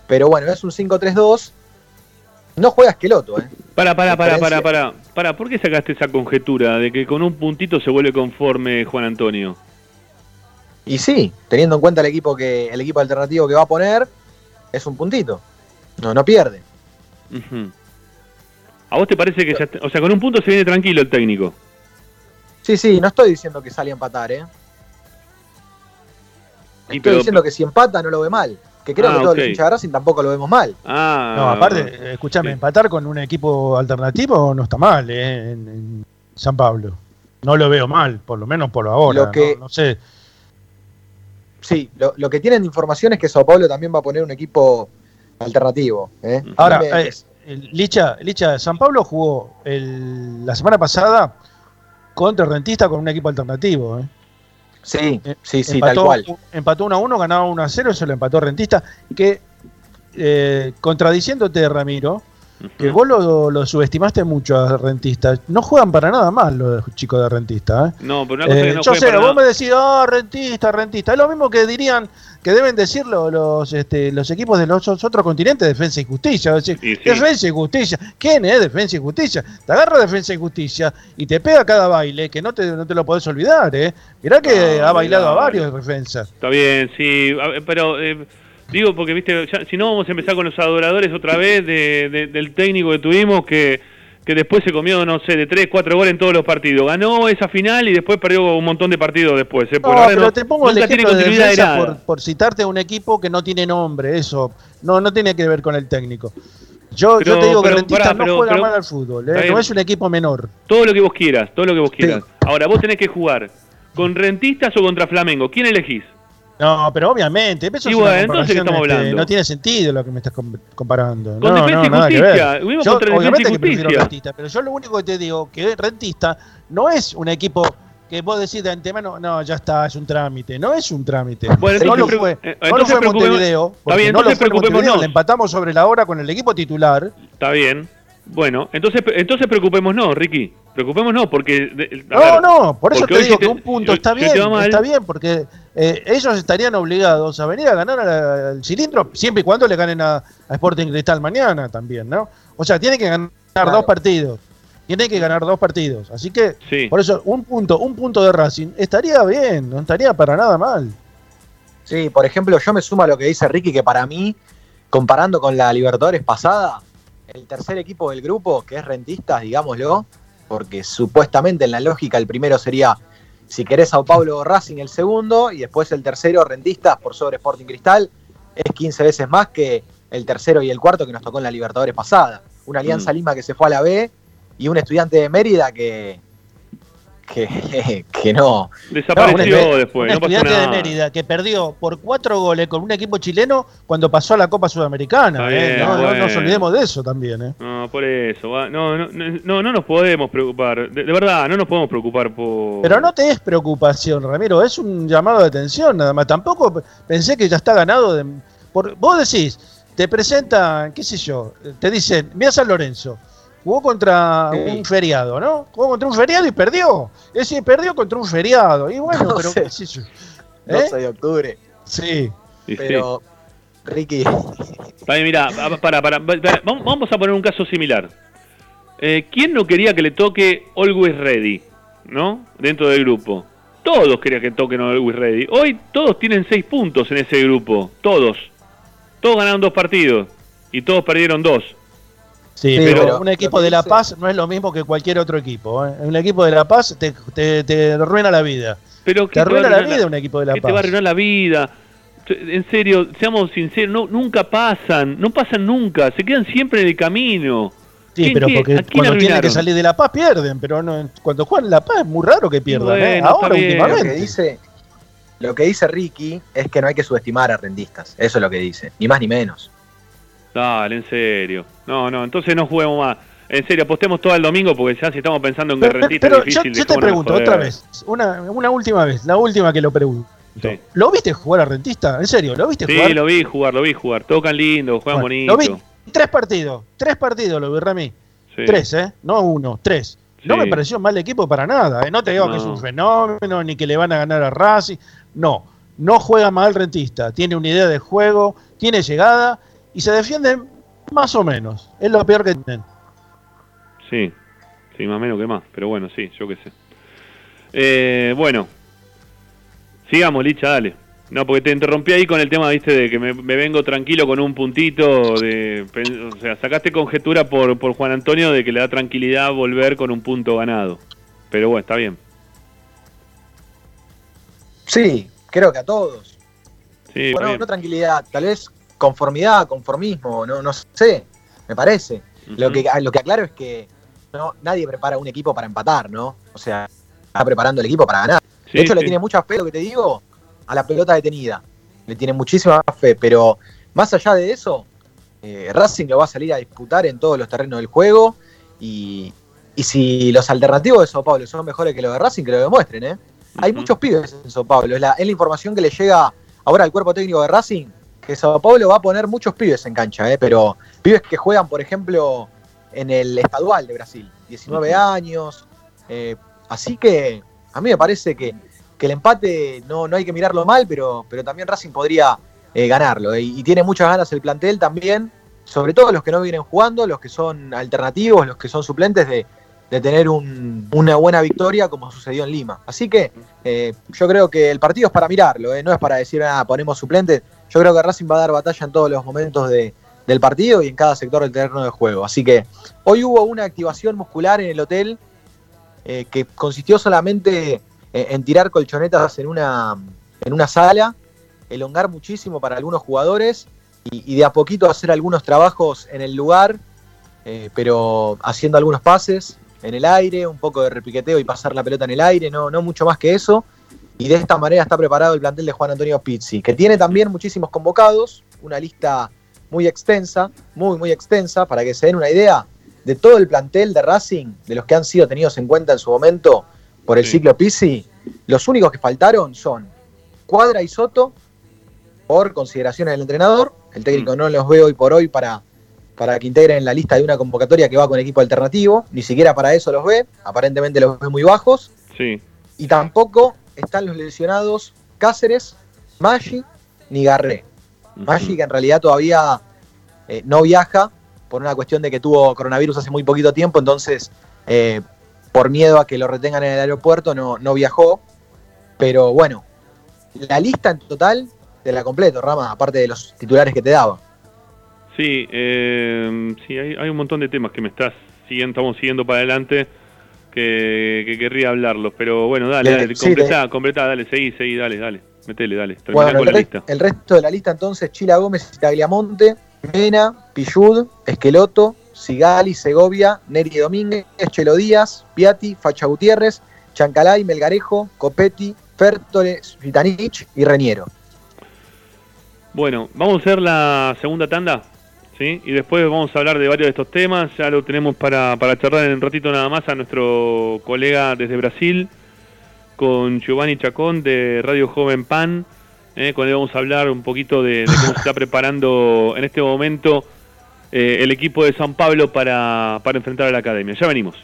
D: Pero bueno, es un 5-3-2. No juega Esqueloto, ¿eh?
A: Para, para, para, para, para, para. ¿Por qué sacaste esa conjetura de que con un puntito se vuelve conforme Juan Antonio?
D: Y sí, teniendo en cuenta el equipo que el equipo alternativo que va a poner, es un puntito. No, no pierde.
A: ¿A vos te parece que ya, o sea, con un punto se viene tranquilo el técnico?
D: Sí, sí, no estoy diciendo que sale a empatar, ¿eh? Estoy
A: pero-
D: diciendo que si empata no lo ve mal. Que creo
C: Ah,
D: que todos
C: ok.
D: los hinchas de Racing tampoco lo vemos mal.
A: Ah,
C: No, aparte, escúchame, empatar con un equipo alternativo no está mal, ¿eh? En, en San Pablo. No lo veo mal, por lo menos por ahora.
D: Lo que-
C: no, no sé.
D: Sí, lo, lo que tienen de información es que Sao Paulo también va a poner un equipo alternativo. ¿eh?
C: Ahora,
D: Me-
C: eh, Licha, Licha, San Pablo jugó el- la semana pasada contra Rentista con un equipo alternativo. ¿eh?
D: Sí, sí, sí,
C: empató,
D: tal cual.
C: Empató 1 a 1, ganaba 1 a 0, eso lo empató Rentista. Que, eh, contradiciéndote, Ramiro, que vos lo, lo subestimaste mucho a Rentista. No juegan para nada mal los chicos de Rentista. ¿eh?
A: No, pero una cosa
C: Eh,
A: que no
C: yo sé,
A: para
C: vos
A: nada.
C: me decís, ah, rentista, rentista. Es lo mismo que dirían, que deben decir lo- los, este, los equipos de los otros continentes, Defensa y Justicia. Decir, Defensa y Justicia. ¿Quién es Defensa y Justicia? Te agarra Defensa y Justicia y te pega cada baile, que no te, no te lo podés olvidar, ¿eh? Mirá que
A: No,
C: ha bailado a varios Defensa.
A: Está bien, sí, pero eh, digo porque, viste, ya- si no vamos a empezar con los adoradores otra vez de- de- del técnico que tuvimos que, que después se comió, no sé, de 3, 4 goles en todos los partidos. Ganó esa final y después perdió un montón de partidos después. ¿eh?
C: No, pero
A: no-
C: te pongo el ejemplo de defensa por, por citarte un equipo que no tiene nombre, eso. No, no tiene que ver con el técnico. Yo,
A: Pero-
C: yo te digo que
A: pero,
C: Rentista
A: pará,
C: no
A: pero-
C: juega
A: pero-
C: mal al fútbol, ¿eh? No es un equipo menor.
A: Todo lo que vos quieras, todo lo que vos quieras. Ahora, vos tenés que jugar con rentistas o contra Flamengo. ¿Quién elegís?
C: No, pero obviamente, eso
A: Y
C: es
A: bueno,
C: una
A: entonces, ¿qué
C: comparación,
A: estamos
C: este,
A: hablando?
C: no tiene sentido lo que me estás com- comparando.
A: Con
C: no,
A: Defensa
C: no,
A: y
C: nada que
A: Justicia,
C: ver. Yo, obviamente que prefiero
A: Justicia.
C: Rentista, pero yo lo único que te digo que Rentista no es un equipo que vos decís de antemano, no, ya está, es un trámite. No es un trámite.
A: Bueno,
C: no lo
A: entonces
C: fue,
A: eh,
C: no lo
A: entonces
C: fue Montevideo,
A: Está bien,
C: no lo
A: entonces
C: fue Montevideo, le empatamos sobre la hora con el equipo titular.
A: Está bien. Bueno, entonces entonces preocupémonos, Ricky. Preocupémonos porque... de-
C: No,
A: ver,
C: no, por eso
A: porque
C: te digo que un punto está bien, está bien, porque eh, ellos estarían obligados a venir a ganar al cilindro siempre y cuando le ganen a, a Sporting Cristal mañana también, ¿no? O sea, tienen que ganar dos partidos. Tienen que ganar dos partidos. Así que, por eso, un punto, un punto de Racing estaría bien, no estaría para nada mal.
D: Sí, por ejemplo, yo me sumo a lo que dice Ricky, que para mí, comparando con la Libertadores pasada, el tercer equipo del grupo, que es Rentistas, digámoslo, porque supuestamente en la lógica el primero sería, si querés, Sao Paulo o Racing el segundo, y después el tercero, Rentistas, por sobre Sporting Cristal, es 15 veces más que el tercero y el cuarto que nos tocó en la Libertadores pasada. Una Alianza
A: Mm.
D: Lima que se fue a la B y un estudiante de Mérida que, que, que no.
A: Desapareció
D: No, un-
A: después,
C: un
A: no pasó
C: estudiante de
A: nada.
C: Mérida que perdió por cuatro goles con un equipo chileno cuando pasó a la Copa Sudamericana. ¿eh? no, nos olvidemos de eso también. ¿eh?
A: No, por eso. va. No, no, no, no nos podemos preocupar. De, de verdad, no nos podemos preocupar por...
C: Pero no te es preocupación, Ramiro, es un llamado de atención nada más. Tampoco pensé que ya está ganado. De, por, vos decís, te presentan, qué sé yo, te dicen, mira San Lorenzo, jugó contra un feriado, ¿no? Jugó contra un feriado y perdió. Es decir, perdió contra un feriado. Y bueno,
D: No
C: pero
D: sé.
C: qué sé yo. ¿Eh?
D: 12 de octubre.
C: Sí.
D: Pero, Ricky,
A: mirá, pa- para, para, para, vamos vamos a poner un caso similar. Eh, ¿Quién no quería que le toque Always Ready? ¿No? Dentro del grupo. Todos querían que toquen Always Ready. Hoy todos tienen seis puntos en ese grupo. Todos. Todos ganaron dos partidos. y todos perdieron dos.
C: Sí,
A: Sí,
C: pero,
A: pero
C: un equipo de La Paz no es lo mismo que cualquier otro equipo. ¿eh? Un equipo de La Paz te, te, te arruina la vida.
A: Pero
C: te
A: ¿qué
C: arruina la vida un equipo de La
A: ¿Qué
C: Paz.
A: te va a arruinar la vida? En serio, seamos sinceros, no, nunca pasan, no pasan nunca, se quedan siempre en el camino.
C: Sí,
A: ¿Quién-
C: pero porque cuando tienen que salir de La Paz pierden, pero no, cuando juegan en La Paz es muy raro que pierdan. ¿eh? Ahora
A: bien.
D: Lo que
C: últimamente.
D: dice, lo que dice Ricky es que no hay que subestimar a rentistas. Eso es lo que dice, ni más ni menos.
A: Dale, en serio. No, no, entonces no juguemos más. En serio, apostemos todo el domingo porque ya si estamos pensando en que
C: Pero,
A: rentista
C: pero
A: es
C: yo,
A: difícil.
C: yo te
A: dejémonos
C: pregunto otra vez, una, una última vez, la última que lo pregunto.
A: Sí.
C: ¿Lo viste jugar a Rentista? ¿En serio? ¿Lo viste
A: Sí,
C: jugar?
A: lo vi jugar, lo vi jugar. Tocan lindo, juegan
C: Bueno,
A: bonito.
C: Lo vi tres partidos, tres partidos lo vi, Rami.
A: Sí.
C: Tres, ¿eh? No uno, tres. No
A: Sí.
C: me pareció mal equipo para nada. ¿eh? No te digo que es un fenómeno, ni que le van a ganar a Racing. No, no juega mal Rentista. Tiene una idea de juego, tiene llegada y se defiende más o menos. Es lo peor que tienen.
A: Sí, sí, más o menos que más, pero bueno, sí, yo qué sé. Eh, bueno, sigamos, Licha, dale. No, porque te interrumpí ahí con el tema, viste, de que me, me vengo tranquilo con un puntito, de, o sea, sacaste conjetura por, por Juan Antonio de que le da tranquilidad volver con un punto ganado. Pero bueno, está bien.
D: Sí, creo que a todos.
A: Sí,
D: bueno,
A: bien.
D: no tranquilidad, tal vez conformidad, conformismo, no, no sé, me parece. Lo que lo que aclaro es que no, nadie prepara un equipo para empatar, ¿no? O sea, está preparando el equipo para ganar.
A: Sí,
D: de hecho, le tiene mucha fe, lo que te digo, a la pelota detenida. Le tiene muchísima fe, pero más allá de eso, eh, Racing lo va a salir a disputar en todos los terrenos del juego y, y si los alternativos de Sao Paulo son mejores que los de Racing, que lo demuestren, ¿eh? Hay muchos pibes en Sao Paulo, es la, es la información que le llega ahora al cuerpo técnico de Racing, que Sao Paulo va a poner muchos pibes en cancha, ¿eh? pero pibes que juegan, por ejemplo, en el estadual de Brasil, 19
A: Ujú.
D: años, eh, así que a mí me parece que, que el empate no, no hay que mirarlo mal, pero, pero también Racing podría eh, ganarlo, ¿eh? y, y tiene muchas ganas el plantel también, sobre todo los que no vienen jugando, los que son alternativos, los que son suplentes de, de tener un- una buena victoria como sucedió en Lima. Así que eh, yo creo que el partido es para mirarlo, no es para decir, ah, ponemos suplentes. Yo creo que Racing va a dar batalla en todos los momentos de- del partido y en cada sector del terreno de juego. Así que hoy hubo una activación muscular en el hotel eh, que consistió solamente en tirar colchonetas en una, en una sala, elongar muchísimo para algunos jugadores y, y de a poquito hacer algunos trabajos en el lugar, eh, pero haciendo algunos pases en el aire, un poco de repiqueteo y pasar la pelota en el aire, no, no mucho más que eso. Y de esta manera está preparado el plantel de Juan Antonio Pizzi, que tiene también muchísimos convocados, una lista muy extensa, muy, muy extensa, para que se den una idea de todo el plantel de Racing, de los que han sido tenidos en cuenta en su momento por el ciclo Pizzi. Los únicos que faltaron son Cuadra y Soto, por consideración del entrenador. El técnico no los ve hoy por hoy para, para que integren la lista de una convocatoria que va con equipo alternativo. Ni siquiera para eso los ve. Aparentemente los ve muy bajos.
A: Sí.
D: Y tampoco están los lesionados Cáceres, Maggi ni Garré. Maggi que en realidad todavía eh, no viaja por una cuestión de que tuvo coronavirus hace muy poquito tiempo, entonces eh, por miedo a que lo retengan en el aeropuerto no, no viajó. Pero bueno, la lista en total te la completo, Rama, aparte de los titulares que te daba.
A: Sí, eh, sí hay, hay un montón de temas que me estás siguiendo, estamos siguiendo para adelante que, que querría hablarlos, pero bueno, dale,
D: Le-
A: dale,
D: sí,
A: completá,
D: le-
A: completá, dale, seguí, seguí, dale, dale, metele, dale, terminá
D: Bueno,
A: con
D: el,
A: la lista.
D: el resto de la lista entonces, Chila Gómez y Tagliamonte, Mena, Pillud, Esqueloto, Sigali, Segovia, Neri Domínguez, Chelo Díaz, Piatti, Facha Gutiérrez, Chancalay, Melgarejo, Copetti, Fertole, Vitanich y Reniero.
A: Bueno, vamos a hacer la segunda tanda, ¿sí? Y después vamos a hablar de varios de estos temas. Ya lo tenemos para, para charlar en un ratito nada más a nuestro colega desde Brasil, con Giovanni Chacón de Radio Joven Pan. ¿eh? Con él vamos a hablar un poquito de, cómo se está preparando en este momento eh, el equipo de San Pablo para, para enfrentar a la academia. Ya venimos.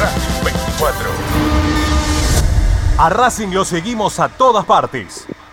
G: Racing 24. A Racing lo seguimos a todas partes,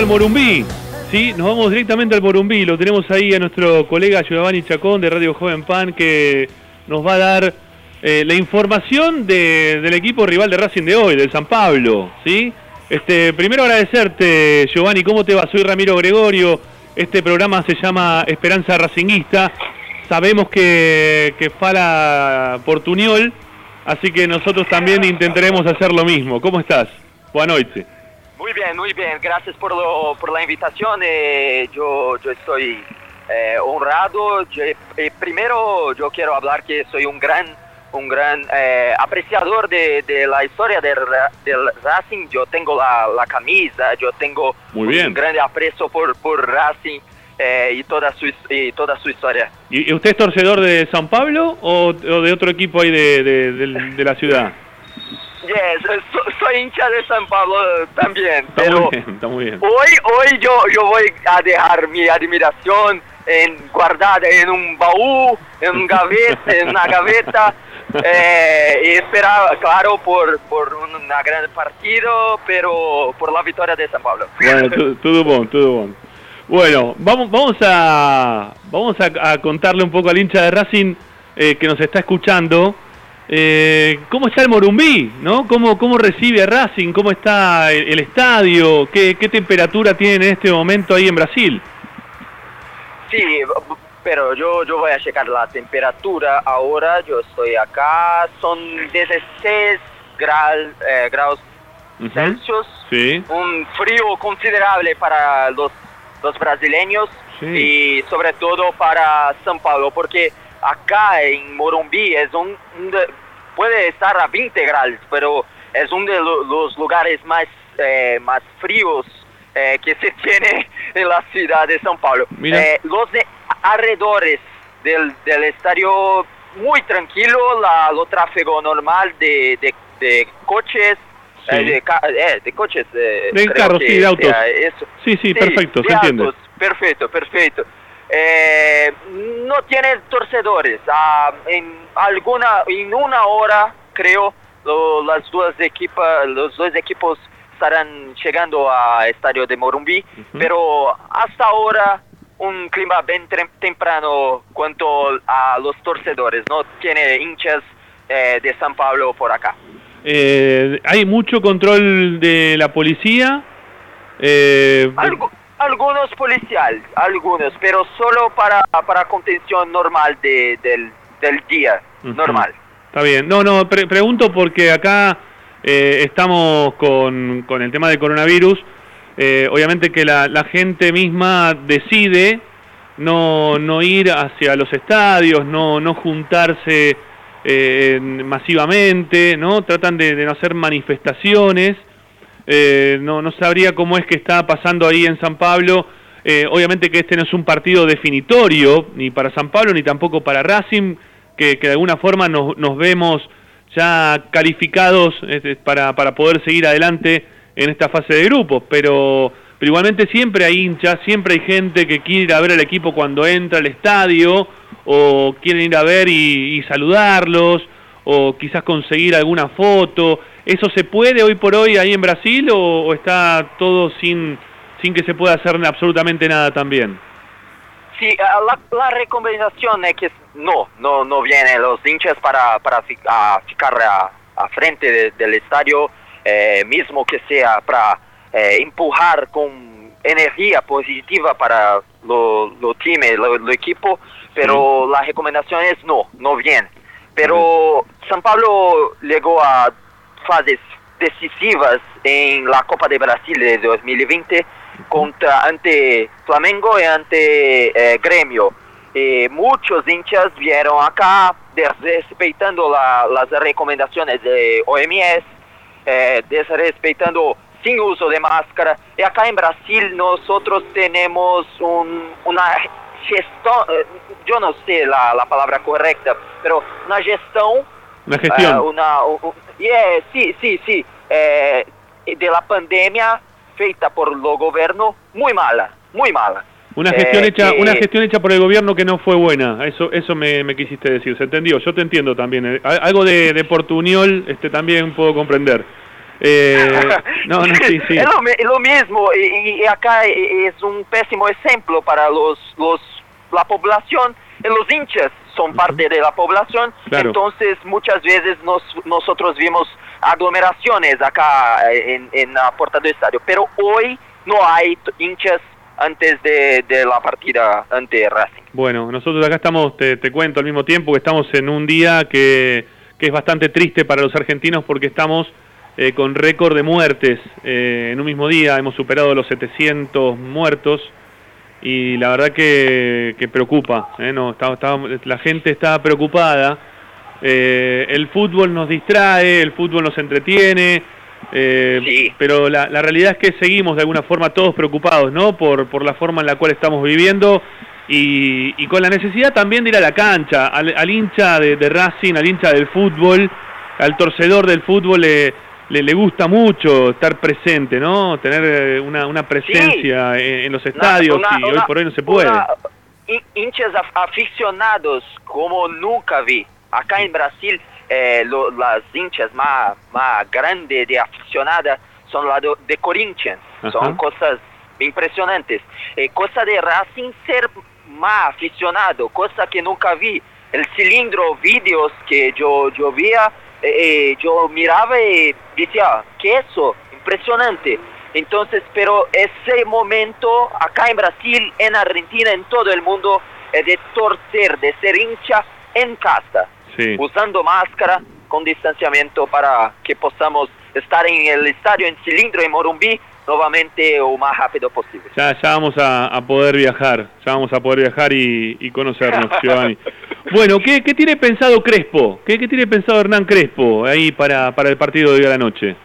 A: Al Morumbí. Sí, nos vamos directamente al Morumbí. Lo tenemos ahí a nuestro colega Giovanni Chacón de Radio Joven Pan que nos va a dar eh, la información de- del equipo rival de Racing de hoy, del San Pablo. ¿sí? Este, primero agradecerte, Giovanni. ¿Cómo te va? Soy Ramiro Gregorio. Este programa se llama Esperanza Racinguista. Sabemos que, que fala Portuñol, así que nosotros también intentaremos hacer lo mismo. ¿Cómo estás? Buenas noches.
R: Muy bien, muy bien. Gracias por, lo- por la invitación. eh, yo, yo estoy eh, honrado. Yo- eh, primero, yo quiero hablar que soy un gran, un gran eh, apreciador de, de la historia del, Ra- del Racing. Yo tengo la, la camisa, yo tengo
A: Muy
R: un grande aprecio por, por Racing eh, y, toda su, y toda su historia.
A: ¿Y usted es torcedor de San Pablo o, o de otro equipo ahí de, de- del- de la ciudad?
R: Yes, so- soy hincha de San Pablo también,
A: Está
R: pero...
A: muy bien, está muy bien.
R: Hoy, hoy yo, yo voy a dejar mi admiración en, guardada en un baúl, en, un gaveta, en una gaveta, eh, y esperar, claro, por, por un gran partido, pero por la victoria de San Pablo.
A: Bueno, tudo bom, tudo bom. Bueno, vamos, vamos a vamos a, a contarle un poco al hincha de Racing eh, que nos está escuchando eh, cómo está el Morumbí, ¿no? ¿Cómo, cómo recibe a Racing? ¿Cómo está el, el estadio? ¿Qué, ¿Qué temperatura tiene en este momento ahí en Brasil?
R: Sí, pero yo, yo voy a checar la temperatura ahora, yo estoy acá, son 16 gra- eh, grados
A: Ujú.
R: Celsius.
A: Sí.
R: un frío considerable para los, los brasileños
A: Sí.
R: y sobre todo para São Paulo, porque acá en Morumbi es un, un de- puede estar a 20 grados, pero es uno de lo- los lugares más, eh, más fríos eh, que se tiene en la ciudad de São Paulo. Eh, los de- alrededores del, del estadio muy tranquilo, la, lo tráfico normal de, de, de coches,
A: Sí.
R: eh, de, ca- eh, de coches. eh,
A: De carros, sí, de autos.
R: sea.
A: Sí, sí, perfecto,
R: de
A: se entiende.
R: autos, Perfecto, perfecto. Eh, no tiene torcedores. ah, en alguna, en una hora, creo, lo- las dos los dos equipos estarán llegando a estadio de Morumbi, pero hasta ahora un clima bien tem- temprano cuanto a los torcedores. No tiene hinchas eh, de San Pablo por acá.
A: Eh, hay mucho control de la policía. Eh,
R: Algo- algunos policial, algunos, pero solo para, para contención normal de, del, del día, normal.
A: Está bien. No, no, pre- pregunto porque acá eh, estamos con, con el tema del coronavirus. Eh, obviamente que la, la gente misma decide no, no ir hacia los estadios, no, no juntarse eh, masivamente, ¿no? Tratan de, de no hacer manifestaciones. Eh, no, no sabría cómo es que está pasando ahí en San Pablo. Eh, obviamente que este no es un partido definitorio, ni para San Pablo, ni tampoco para Racing, que, de alguna forma nos, nos vemos ya calificados este, para, para poder seguir adelante en esta fase de grupos. Pero, pero igualmente siempre hay hinchas, siempre hay gente que quiere ir a ver al equipo cuando entra al estadio, o quieren ir a ver y saludarlos, o quizás conseguir alguna foto. ¿Eso se puede hoy por hoy ahí en Brasil o, o está todo sin, sin que se pueda hacer absolutamente nada también?
R: Sí, la, la recomendación es que no, no, no vienen los hinchas para, para a ficar a, a frente de- del estadio, eh, mismo que sea para eh, empujar con energía positiva para lo, lo time, lo, lo equipo, pero la recomendación es no, no viene. Pero San Pablo llegó a fases decisivas en la Copa de Brasil de 2020 contra ante Flamengo y ante eh, Gremio. Eh, muchos hinchas vieron acá desrespetando la- las recomendaciones de OMS, eh, desrespetando sin uso de máscara. Y acá en Brasil nosotros tenemos un- una gestión, eh, yo no sé la, la palabra correcta, pero una gestión
A: Una gestión.
R: Ah, una, u- u- yeah, sí, sí, sí. eh, de la pandemia feita por el gobierno muy mala, muy mala.
A: Una gestión
R: Eh,
A: hecha,
R: que-
A: una gestión hecha por el gobierno que no fue buena. Eso, eso me, me quisiste decir. Se entendió. Yo te entiendo también. Eh, a- Algo de, de portuñol, este, también puedo comprender. Eh, no, no, sí, sí.
R: Es lo, lo mismo y, y acá es un pésimo ejemplo para los, los la población. y Los hinchas son parte de la población,
A: Claro.
R: entonces muchas veces nos, nosotros vimos aglomeraciones acá en, en la puerta del estadio, pero hoy no hay hinchas antes de, de la partida ante Racing.
A: Bueno, nosotros acá estamos, te, te cuento al mismo tiempo que estamos en un día que, que es bastante triste para los argentinos porque estamos eh, con récord de muertes eh, en un mismo día, hemos superado los 700 muertos y la verdad que, que preocupa, ¿eh? no, está- está- la gente está preocupada, Eh, el fútbol nos distrae, el fútbol nos entretiene, eh, pero la, la realidad es que seguimos de alguna forma todos preocupados, ¿no? Por, por la forma en la cual estamos viviendo y, y con la necesidad también de ir a la cancha, al, al hincha de, de Racing, al hincha del fútbol, al torcedor del fútbol le, le, gusta mucho estar presente, ¿no? Tener eh, una, una presencia en, en los estadios
R: Una-
A: y hoy por hoy no se puede.
R: hinchas af- aficionados como nunca vi. Acá en Brasil, eh, lo- las hinchas más, más grandes de aficionadas son las de, de Corinthians.
S: Ajá.
R: Son cosas impresionantes. Eh, cosa de Racing ser más aficionado, cosa que nunca vi. El cilindro, vídeos que yo, yo veía, eh, yo miraba y decía, ¿qué es eso? Impresionante. Entonces, pero ese momento acá en Brasil, en Argentina, en todo el mundo, es de torcer, de ser hincha en casa,
A: Sí.
R: usando máscara, con distanciamiento para que podamos estar en el estadio en cilindro en Morumbí nuevamente lo más rápido posible.
A: Ya, ya vamos a, a poder viajar, ya vamos a poder viajar y, y conocernos, Giovanni. Bueno, ¿qué, qué tiene pensado Crespo? ¿Qué, qué tiene pensado Hernán Crespo ahí para, para el partido de hoy a la noche?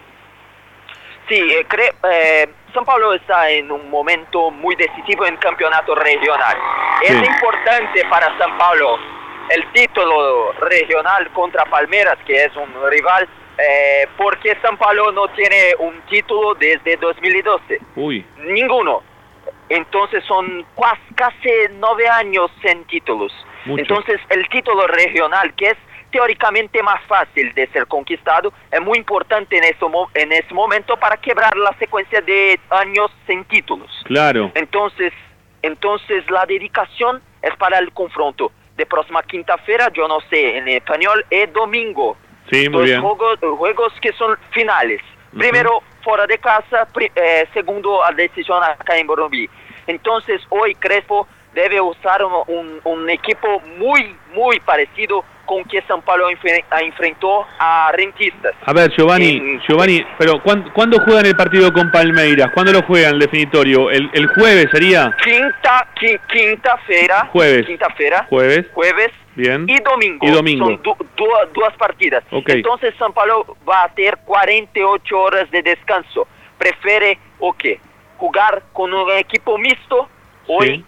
R: Sí, eh, cre- eh, São Paulo está en un momento muy decisivo en campeonato regional. Es importante para São Paulo el título regional contra Palmeiras, que es un rival, eh, porque São Paulo no tiene un título desde 2012.
A: Uy,
R: Ninguno. Entonces son casi nueve años sin títulos.
A: Mucho.
R: Entonces el título regional, que es teóricamente más fácil de ser conquistado, es muy importante en ese, mo- en ese momento para quebrar la secuencia de años sin títulos.
A: claro.
R: Entonces, entonces la dedicación es para el confronto de próxima quinta-feira, yo no sé, en español es domingo.
A: Sí, muy bien.
R: Juegos, juegos que son finales. Primero fuera de casa, eh, segundo a decisión acá en Morumbi. Entonces hoy Crespo debe usar un, un- un equipo muy, muy parecido con que São Paulo enfre- a- enfrentó a Rentistas.
A: A ver, Giovanni, Giovanni, pero ¿cuándo, ¿cuándo juegan el partido con Palmeiras? ¿Cuándo lo juegan el definitorio? ¿El, el jueves sería?
R: Quinta, qui- quinta-feira.
A: Jueves.
R: Quinta-feira.
A: Jueves.
R: Jueves.
A: Bien.
R: Y domingo.
A: Y domingo.
R: Son du- du- dos partidas.
A: Ok.
R: Entonces São Paulo va a tener 48 horas de descanso. Prefiere o qué? Jugar con un equipo mixto. Hoy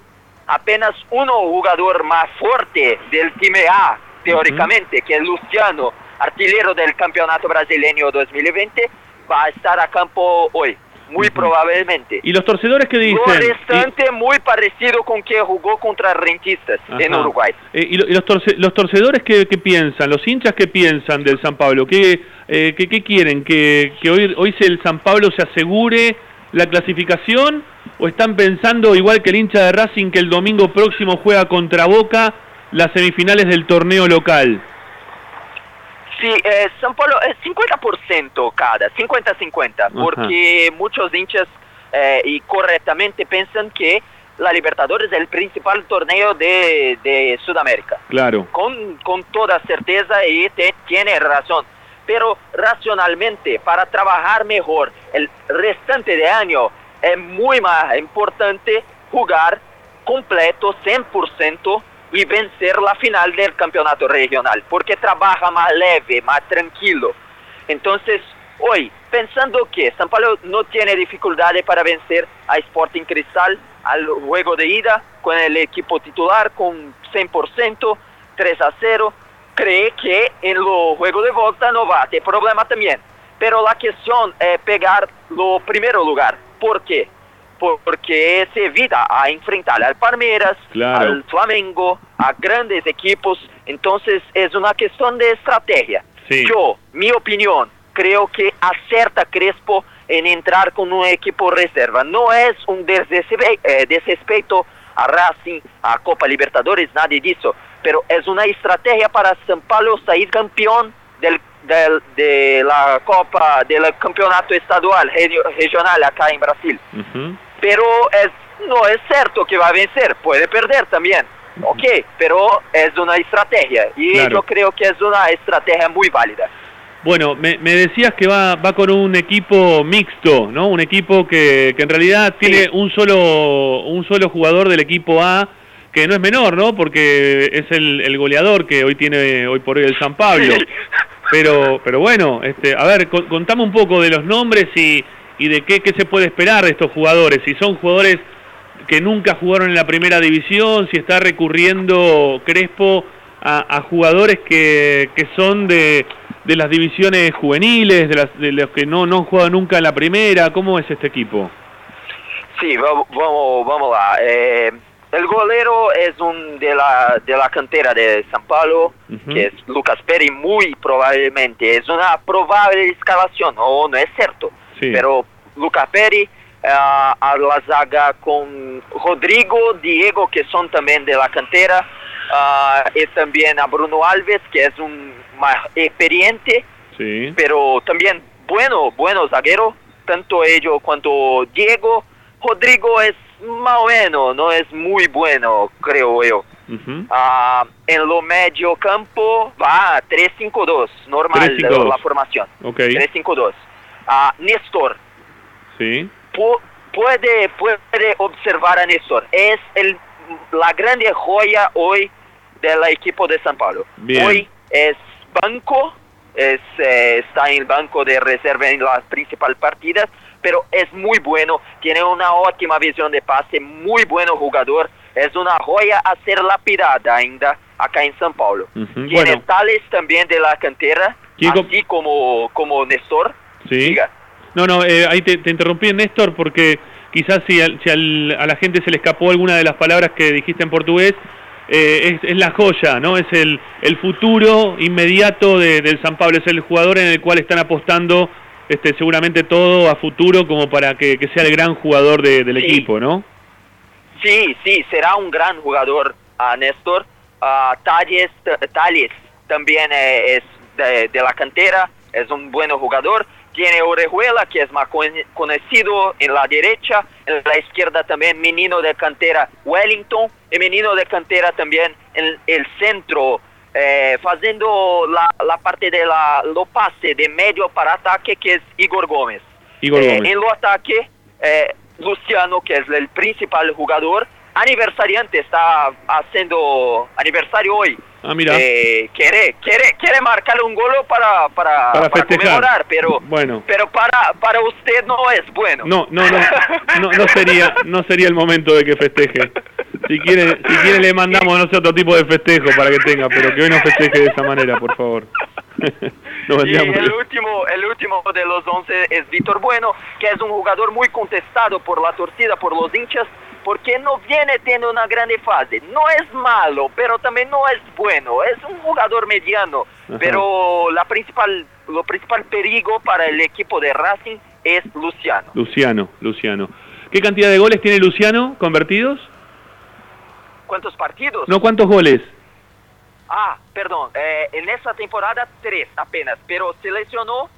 R: apenas uno jugador más fuerte del time A, teóricamente, que es Luciano, artillero del Campeonato Brasileño 2020, va a estar a campo hoy. Muy probablemente.
A: ¿Y los torcedores qué dicen?
R: Lo restante muy parecido con que jugó contra Rentistas en. Uruguay.
A: Eh, ¿Y, lo- y los, torce- los torcedores qué, qué piensan? ¿Los hinchas qué piensan del San Pablo? ¿Qué, eh, qué, qué quieren? ¿Que, que hoy, hoy se- el San Pablo se asegure la clasificación? ¿O están pensando, igual que el hincha de Racing, que el domingo próximo juega contra Boca las semifinales del torneo local?
R: Sí, eh, São Paulo es 50% cada, 50-50, porque muchos hinchas eh, y correctamente piensan que la Libertadores es el principal torneo de, de Sudamérica.
A: Claro.
R: con, con toda certeza y te- tiene razón. Pero racionalmente, para trabajar mejor el restante de año, es muy más importante jugar completo, 100%, y vencer la final del campeonato regional, porque trabaja más leve, más tranquilo. Entonces, hoy, pensando que San Paulo no tiene dificultades para vencer a Sporting Cristal al juego de ida con el equipo titular con 100%, 3 a 0, cree que en los juegos de vuelta no va a tener problema también. Pero la cuestión es pegar lo primero lugar. ¿Por qué? Por- Porque se evita a enfrentar al Palmeiras,
A: Claro.
R: al Flamengo, a grandes equipos. Entonces es una cuestión de estrategia.
A: Sí.
R: Yo, mi opinión, creo que acerta Crespo en entrar con un equipo reserva. No es un eh, desrespeito a Racing, a Copa Libertadores, nada de eso, pero es una estrategia para São Paulo salir campeón del, del- de la Copa, del campeonato estadual, regio- regional acá en Brasil. Pero es, no es cierto que va a vencer, puede perder también. Ok, pero es una estrategia y
A: Claro.
R: yo creo que es una estrategia muy válida.
A: Bueno, me, me decías que va, va con un equipo mixto, ¿no? Un equipo que, que en realidad tiene un solo un solo jugador del equipo A que no es menor, ¿no? Porque es el, el goleador que hoy tiene hoy por hoy el San Pablo. Pero pero bueno, este, a ver, con- contame un poco de los nombres y, y de qué, qué se puede esperar de estos jugadores. Si son jugadores que nunca jugaron en la primera división, si está recurriendo Crespo a, jugadores que, que son de, de las divisiones juveniles, de, las, de los que no, no han jugado nunca en la primera, ¿cómo es este equipo?
R: Sí, vamos, vamos, vamos lá. Eh, el golero es un de la, de la cantera de San Paulo, que es Lucas Peri, muy probablemente. Es una probable escalación, o no es cierto.
A: Sí.
R: Pero Lucas Peri, ah, a la zaga con Rodrigo, Diego, que son también de la cantera, ah, y también a Bruno Alves, que es un más experiente,
A: Sí.
R: pero también bueno, bueno zaguero, tanto ellos cuanto Diego. Rodrigo es más o menos, no es muy bueno, creo yo. Ah, en lo medio campo va 3-5-2, normal
A: 3-5-2.
R: la formación.
A: Ok.
R: 3-5-2. Ah, Néstor,
A: Sí.
R: pu- puede, puede observar a Néstor. Es el, la grande joya hoy del equipo de San Paulo.
A: Bien.
R: Hoy es banco, es, eh, está en el banco de reserva en las principales partidas, pero es muy bueno, tiene una óptima visión de pase, muy bueno jugador, es una joya a ser lapidada ainda acá en San Paulo.
A: Ujú.
R: Tiene
A: Bueno,
R: tales también de la cantera,
A: ¿Quién com-
R: así como, como Néstor.
A: sí.
R: Diga.
A: No, no, eh, ahí te, te interrumpí, Néstor, porque quizás si, al- si al- a la gente se le escapó alguna de las palabras que dijiste en portugués, eh, es, es la joya, ¿no? Es el, el futuro inmediato de- del San Pablo, es el jugador en el cual están apostando este, seguramente todo a futuro como para que, que sea el gran jugador de- del
R: Sí.
A: equipo, ¿no?
R: Sí, sí, será un gran jugador a Néstor. Ah, Tales, t- Tales también eh, es de, de la cantera, es un buen jugador. Tiene Orejuela, que es más con- conocido en la derecha, en la izquierda también menino de cantera Wellington, y menino de cantera también en el centro, eh, haciendo la, la parte de la, lo pase de medio para ataque, que es Igor Gómez.
A: Igor
R: Eh,
A: Gómez.
R: en lo ataque, eh, Luciano, que es el principal jugador, aniversariante, está haciendo aniversario hoy.
A: Ah, mira.
R: Eh, quiere, quiere, quiere marcar un gol para, para,
A: Para
R: conmemorar, pero,
A: Bueno.
R: pero para, para usted no es bueno.
A: No, no, no, no, no sería, no sería el momento de que festeje. Si quiere, si quiere le mandamos, no sé, otro tipo de festejo para que tenga, pero que hoy no festeje de esa manera, por favor. Nos
R: Y el último, el último de los 11 es Víctor Bueno, que es un jugador muy contestado por la torcida, por los hinchas, porque no viene teniendo una grande fase. No es malo, pero también no es bueno. Es un jugador mediano,
A: Ajá.
R: pero la principal, lo principal perigo para el equipo de Racing es Luciano.
A: Luciano, Luciano. ¿Qué cantidad de goles tiene Luciano convertidos?
R: ¿Cuántos partidos?
A: No, ¿cuántos goles?
R: Ah, perdón, eh, en esta temporada tres apenas, pero se lesionó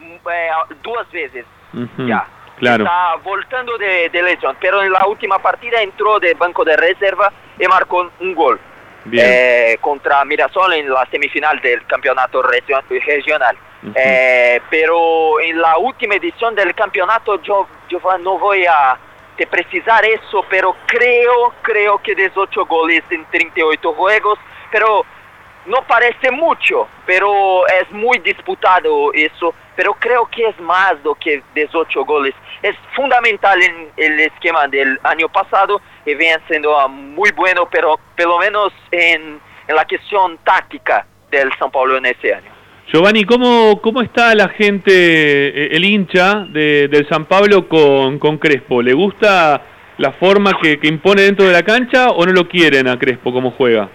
R: mm, eh, dos veces.
A: Ujú,
R: Ya.
A: Claro.
R: Está voltando de, de lesión, pero en la última partida entró de banco de reserva y marcó un gol
A: Bien.
R: eh, contra Mirasol en la semifinal del campeonato regio- regional. Eh, pero en la última edición del campeonato yo, yo no voy a te precisar eso, pero creo, creo que 18 goles en 38 juegos, pero no parece mucho, pero es muy disputado eso, pero creo que es más do que 18 goles. Es fundamental en el esquema del año pasado y viene siendo ah, muy bueno, pero por lo menos en, la cuestión táctica del São Paulo en ese año.
A: Giovanni, ¿cómo, cómo está la gente, eh, el hincha de, del San Pablo con, con Crespo? ¿Le gusta la forma que, que impone dentro de la cancha o no lo quieren a Crespo como juega?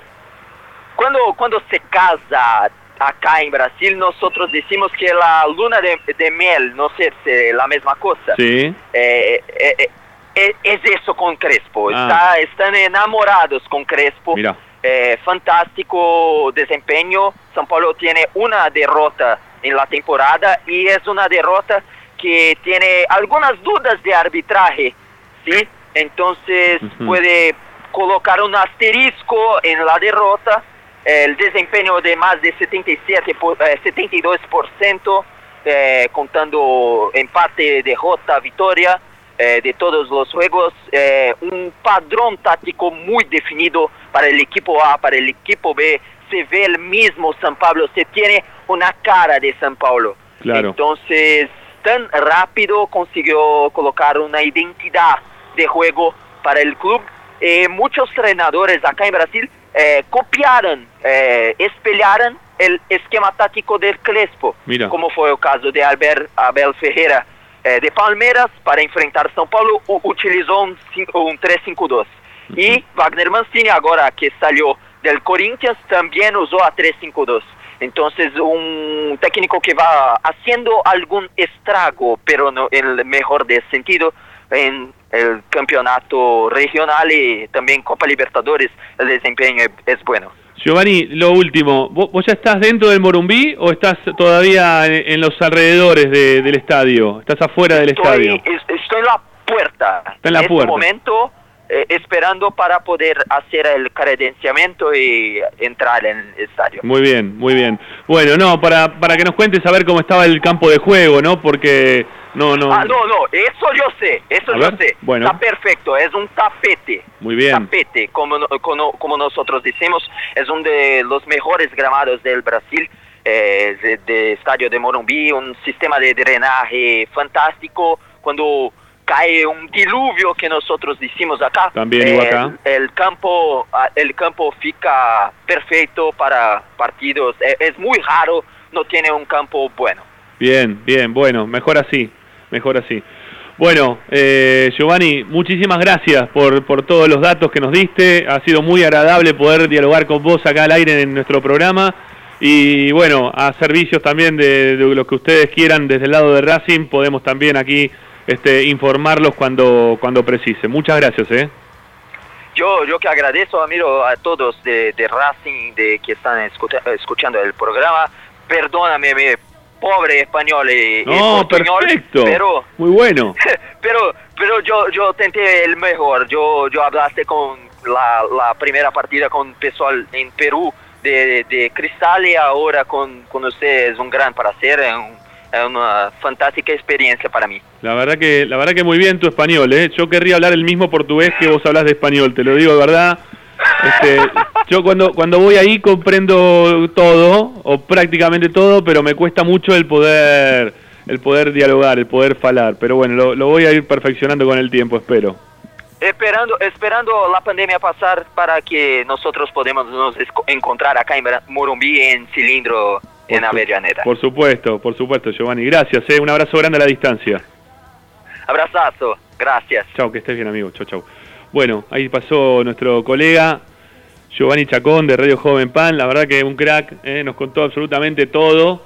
R: Cuando, cuando se casa acá en Brasil nosotros decimos que la luna de, de miel, no sé si es la misma cosa.
A: Sí.
R: Eh, eh, eh, es, es eso con Crespo.
A: Ah.
R: Está, están enamorados con Crespo.
A: Mira.
R: Fantástico desempeño. São Paulo tiene una derrota en la temporada y es una derrota que tiene algunas dudas de arbitraje, ¿sí? Entonces puede colocar un asterisco en la derrota. El desempeño de más de 77, por- eh, 72%, eh, contando empate, derrota, victoria eh, de todos los juegos. eh, un padrón táctico muy definido para el equipo A, para el equipo B. Se ve el mismo San Pablo, se tiene una cara de San Paulo.
A: Claro.
R: Entonces, tan rápido consiguió colocar una identidad de juego para el club. Eh, muchos entrenadores acá en Brasil eh, copiaron, eh, espelharon el esquema táctico del Crespo,
A: Mira.
R: como fue el caso de Albert Abel Ferreira eh, de Palmeiras para enfrentar São Paulo, u- utilizó un, cin- un 3-5-2. Y Wagner Mancini, ahora que salió del Corinthians, también usó a 3-5-2. Entonces, un técnico que va haciendo algún estrago, pero no en el mejor de sentido, en el campeonato regional y también Copa Libertadores, el desempeño es- bueno.
A: Giovanni, lo último, ¿vos, ya estás dentro del Morumbí o estás todavía en, los alrededores de- del estadio? ¿Estás afuera del estadio?
R: Estoy, es- estoy en la puerta.
A: Está en la
R: este
A: puerta.
R: momento, eh, esperando para poder hacer el credenciamiento y entrar en el estadio.
A: Muy bien, muy bien. Bueno, no, para, para que nos cuentes a ver cómo estaba el campo de juego, ¿no? Porque no, no.
R: Ah, no, no, eso yo sé, eso
A: A
R: yo
A: ver,
R: sé.
A: bueno.
R: Está perfecto, es un tapete.
A: Muy bien.
R: Tapete, como, como, como nosotros decimos, es uno de los mejores gramados del Brasil, eh, de, de Estadio de Morumbi, un sistema de drenaje fantástico. Cuando cae un diluvio que nosotros decimos acá,
A: También igual acá.
R: El, el campo, ah, el campo fica perfecto para partidos. Eh, es muy raro, no tiene un campo bueno.
A: Bien, bien, bueno, mejor así, mejor así. Bueno, eh, Giovanni, muchísimas gracias por, por todos los datos que nos diste. Ha sido muy agradable poder dialogar con vos acá al aire en nuestro programa. Y bueno, a servicios también de, de lo que ustedes quieran desde el lado de Racing, podemos también aquí este, informarlos cuando, cuando precise. Muchas gracias, ¿eh?
R: Yo, yo que agradezco, Amiro, a todos de, Racing de que están escucha- escuchando el programa. Perdóname, pobre español y, y
A: No,
R: portuñol,
A: perfecto.
R: pero
A: Muy bueno.
R: pero pero yo yo tenté el mejor. Yo yo hablaste con la, la primera partida con pessoal en Perú de, de Cristal y ahora con, con usted es un gran placer, es, un- es una fantástica experiencia para mí.
A: La verdad que la verdad que muy bien tu español, ¿eh? Yo querría hablar el mismo portugués que vos hablas de español, te lo digo de verdad. Este, yo cuando cuando voy ahí comprendo todo o prácticamente todo, pero me cuesta mucho el poder el poder dialogar, el poder falar, pero bueno, lo, lo voy a ir perfeccionando con el tiempo, espero.
R: Esperando, esperando la pandemia pasar para que nosotros podamos nos encontrar acá en Morumbi en Cilindro, en Avellaneda.
A: Por supuesto, por supuesto, Giovanni. Gracias, ¿eh? Un abrazo grande a la distancia.
R: Abrazazo, gracias.
A: Chao, que estés bien, amigo. Chau, chau. Bueno, ahí pasó nuestro colega Giovanni Chacón de Radio Joven Pan. La verdad que un crack, ¿eh? nos contó absolutamente todo.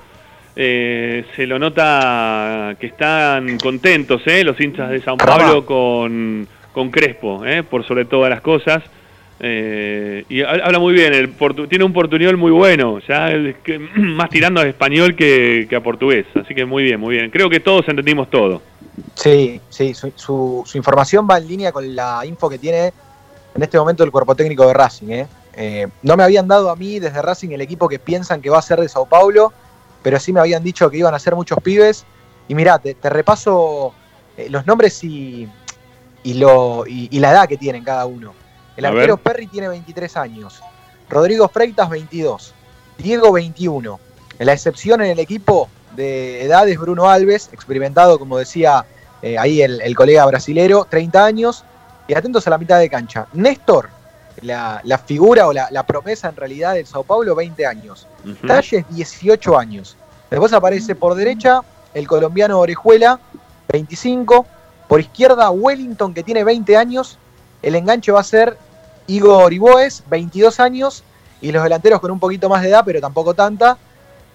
A: Eh, se lo nota que están contentos ¿eh? los hinchas de San Pablo con, con Crespo, ¿eh? por sobre todas las cosas. Eh, y ha- habla muy bien, el tiene un portuñol muy bueno, ya el que- más tirando a español que, que a portugués. Así que muy bien, muy bien. Creo que todos entendimos todo.
D: Sí, sí, su, su- su información va en línea con la info que tiene en este momento el cuerpo técnico de Racing. ¿eh? Eh, no me habían dado a mí desde Racing el equipo que piensan que va a ser de Sao Paulo, pero sí me habían dicho que iban a ser muchos pibes. Y mirá, te, te repaso eh, los nombres y, y, lo, y, y la edad que tienen cada uno. El
A: A
D: arquero
A: ver.
D: Perry tiene 23 años, Rodrigo Freitas 22, Diego 21. La excepción en el equipo de edad es Bruno Alves, experimentado, como decía eh, ahí el, el colega brasilero, 30 años. Y atentos a la mitad de cancha. Néstor, la, la figura o la, la promesa en realidad del Sao Paulo, 20 años.
A: Ujú.
D: Talles, 18 años. Después aparece por derecha el colombiano Orejuela, 25. Por izquierda, Wellington, que tiene 20 años. El enganche va a ser Igor Iboes, 22 años. Y los delanteros con un poquito más de edad, pero tampoco tanta.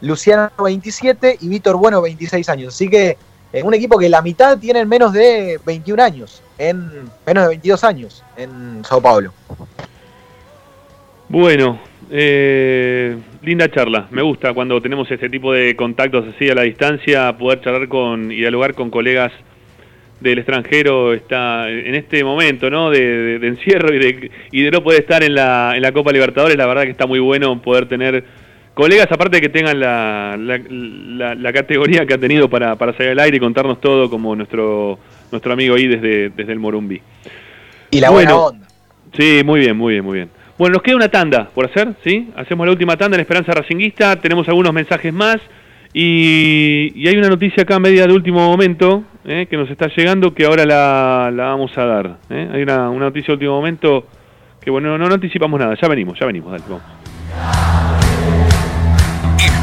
D: Luciano 27 y Víctor Bueno 26 años. Así que es un equipo que la mitad tienen menos de 21 años, en menos de 22 años en Sao Paulo.
A: Bueno, eh, linda charla. Me gusta cuando tenemos este tipo de contactos así a la distancia, poder charlar con y dialogar con colegas del extranjero está en este momento ¿no? de, encierro y de, y de no poder estar en la, en la Copa Libertadores. La verdad que está muy bueno poder tener colegas, aparte de que tengan la, la, categoría que ha tenido para, para salir al aire y contarnos todo, como nuestro, nuestro amigo ahí desde, desde el Morumbi.
D: Y la buena onda.
A: Sí, muy bien, muy bien, muy bien. Bueno, nos queda una tanda por hacer, ¿sí? Hacemos la última tanda en Esperanza Racinguista, tenemos algunos mensajes más y, hay una noticia acá media de último momento ¿eh? que nos está llegando que ahora la, vamos a dar. ¿eh? Hay una, noticia de último momento que, bueno, no, no anticipamos nada, ya venimos, ya venimos, dale, vamos.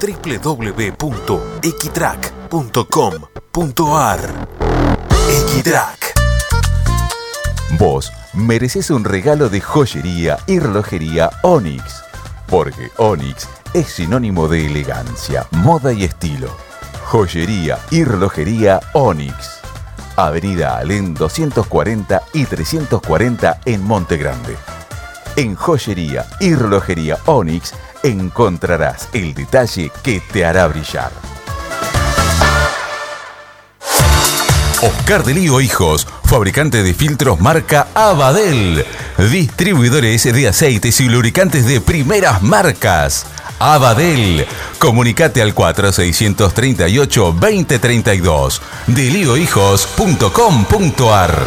T: www.equitrack.com.ar Equitrack
B: Vos mereces un regalo de joyería y relojería Onyx porque Onyx es sinónimo de elegancia, moda y estilo. Joyería y relojería Onyx. Avenida Alén 240 y 340 en Monte Grande. En joyería y relojería Onyx encontrarás el detalle que te hará brillar. Oscar de Lío Hijos, fabricante de filtros marca Abadel, distribuidores de aceites y lubricantes de primeras marcas. Abadel, comunicate al 4638-2032, deliohijos.com.ar.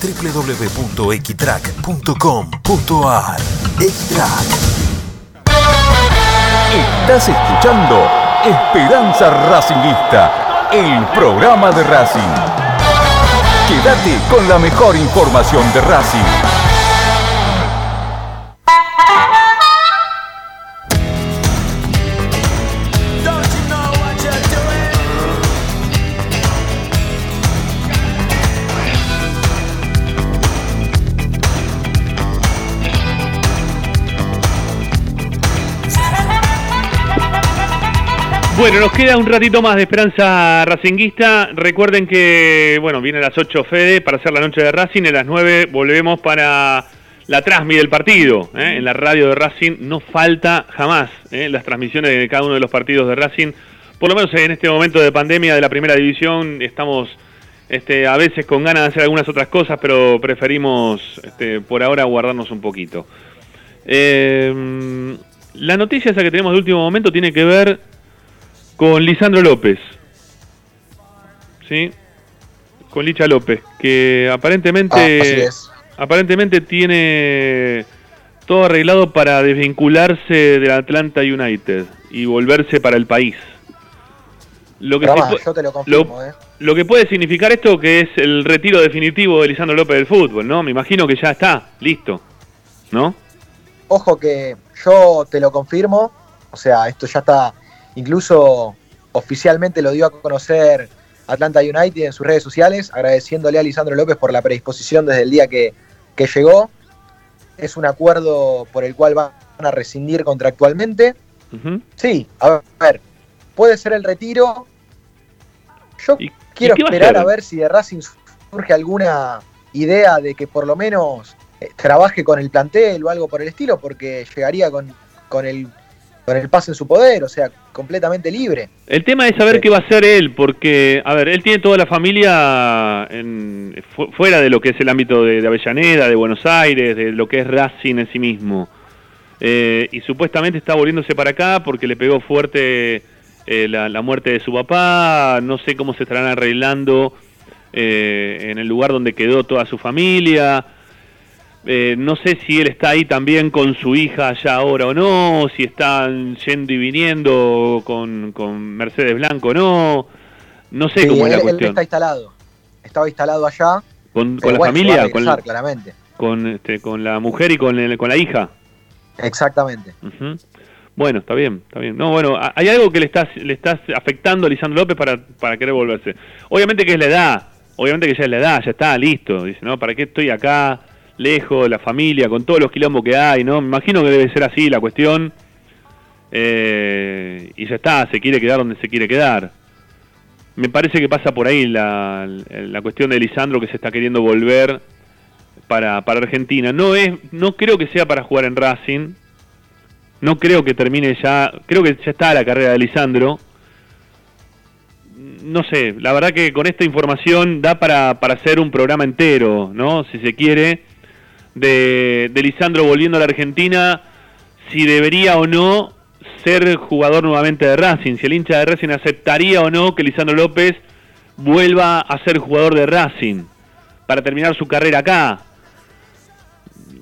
T: www.equitrack.com.ar Equitrack
B: Estás escuchando Esperanza Racingista, el programa de Racing. Quédate con la mejor información de Racing.
A: Bueno, nos queda un ratito más de esperanza racinguista. Recuerden que, bueno, viene a las 8 Fede para hacer la noche de Racing. A las 9 volvemos para la transmi del partido. ¿eh? En la radio de Racing no falta jamás ¿eh? las transmisiones de cada uno de los partidos de Racing. Por lo menos en este momento de pandemia de la primera división estamos este, a veces con ganas de hacer algunas otras cosas, pero preferimos este, por ahora guardarnos un poquito. Eh, la noticia esa que tenemos de último momento tiene que ver con Lisandro López. ¿Sí? con Licha López, que aparentemente,
D: Ah, así es.
A: aparentemente tiene todo arreglado para desvincularse del Atlanta United y volverse para el país. Lo que,
D: yo te lo confirmo, ¿eh?
A: lo que puede significar esto que es el retiro definitivo de Lisandro López del fútbol, ¿no? Me imagino que ya está, listo, ¿no?
D: Ojo que yo te lo confirmo, o sea, esto ya está, incluso oficialmente lo dio a conocer Atlanta United en sus redes sociales, agradeciéndole a Lisandro López por la predisposición desde el día que, que llegó. Es un acuerdo por el cual van a rescindir contractualmente. Sí, a ver, puede ser el retiro. Yo quiero
A: y a
D: esperar a, ver si de Racing surge alguna idea de que por lo menos eh, trabaje con el plantel o algo por el estilo, porque llegaría con, con, el, con el pase en su poder, o sea, completamente libre.
A: El tema es saber qué va a hacer él, porque, a ver, él tiene toda la familia en- fu- fuera de lo que es el ámbito de, de Avellaneda, de Buenos Aires, de lo que es Racing en sí mismo. Eh, y supuestamente está volviéndose para acá porque le pegó fuerte eh, la, la muerte de su papá, no sé cómo se estarán arreglando eh, en el lugar donde quedó toda su familia. Eh, no sé si él está ahí también con su hija allá ahora o no, si están yendo y viniendo con, con Mercedes Blanco o no. No sé
D: Sí,
A: cómo es la
D: él, él
A: cuestión.
D: está instalado. Estaba instalado allá.
A: ¿Con, con la
D: bueno,
A: familia? ¿Con,
D: claramente.
A: con, este, ¿Con la mujer y con, el- con la hija?
D: Exactamente.
A: Bueno, está bien, está bien. No, bueno, hay algo que le estás, le estás afectando a Lisandro López para, para querer volverse. Obviamente que es la edad, obviamente que ya es la edad, ya está, listo. Dice, ¿no? ¿Para qué estoy acá, lejos de la familia, con todos los quilombos que hay, ¿no? Me imagino que debe ser así la cuestión. Eh, y ya está, se quiere quedar donde se quiere quedar. Me parece que pasa por ahí la, la cuestión de Lisandro que se está queriendo volver para, para Argentina. No es, no creo que sea para jugar en Racing. No creo que termine ya. Creo que ya está la carrera de Lisandro. No sé, la verdad que con esta información da para, para hacer un programa entero, ¿no? Si se quiere, de, de Lisandro volviendo a la Argentina, si debería o no ser jugador nuevamente de Racing, si el hincha de Racing aceptaría o no que Lisandro López vuelva a ser jugador de Racing para terminar su carrera acá.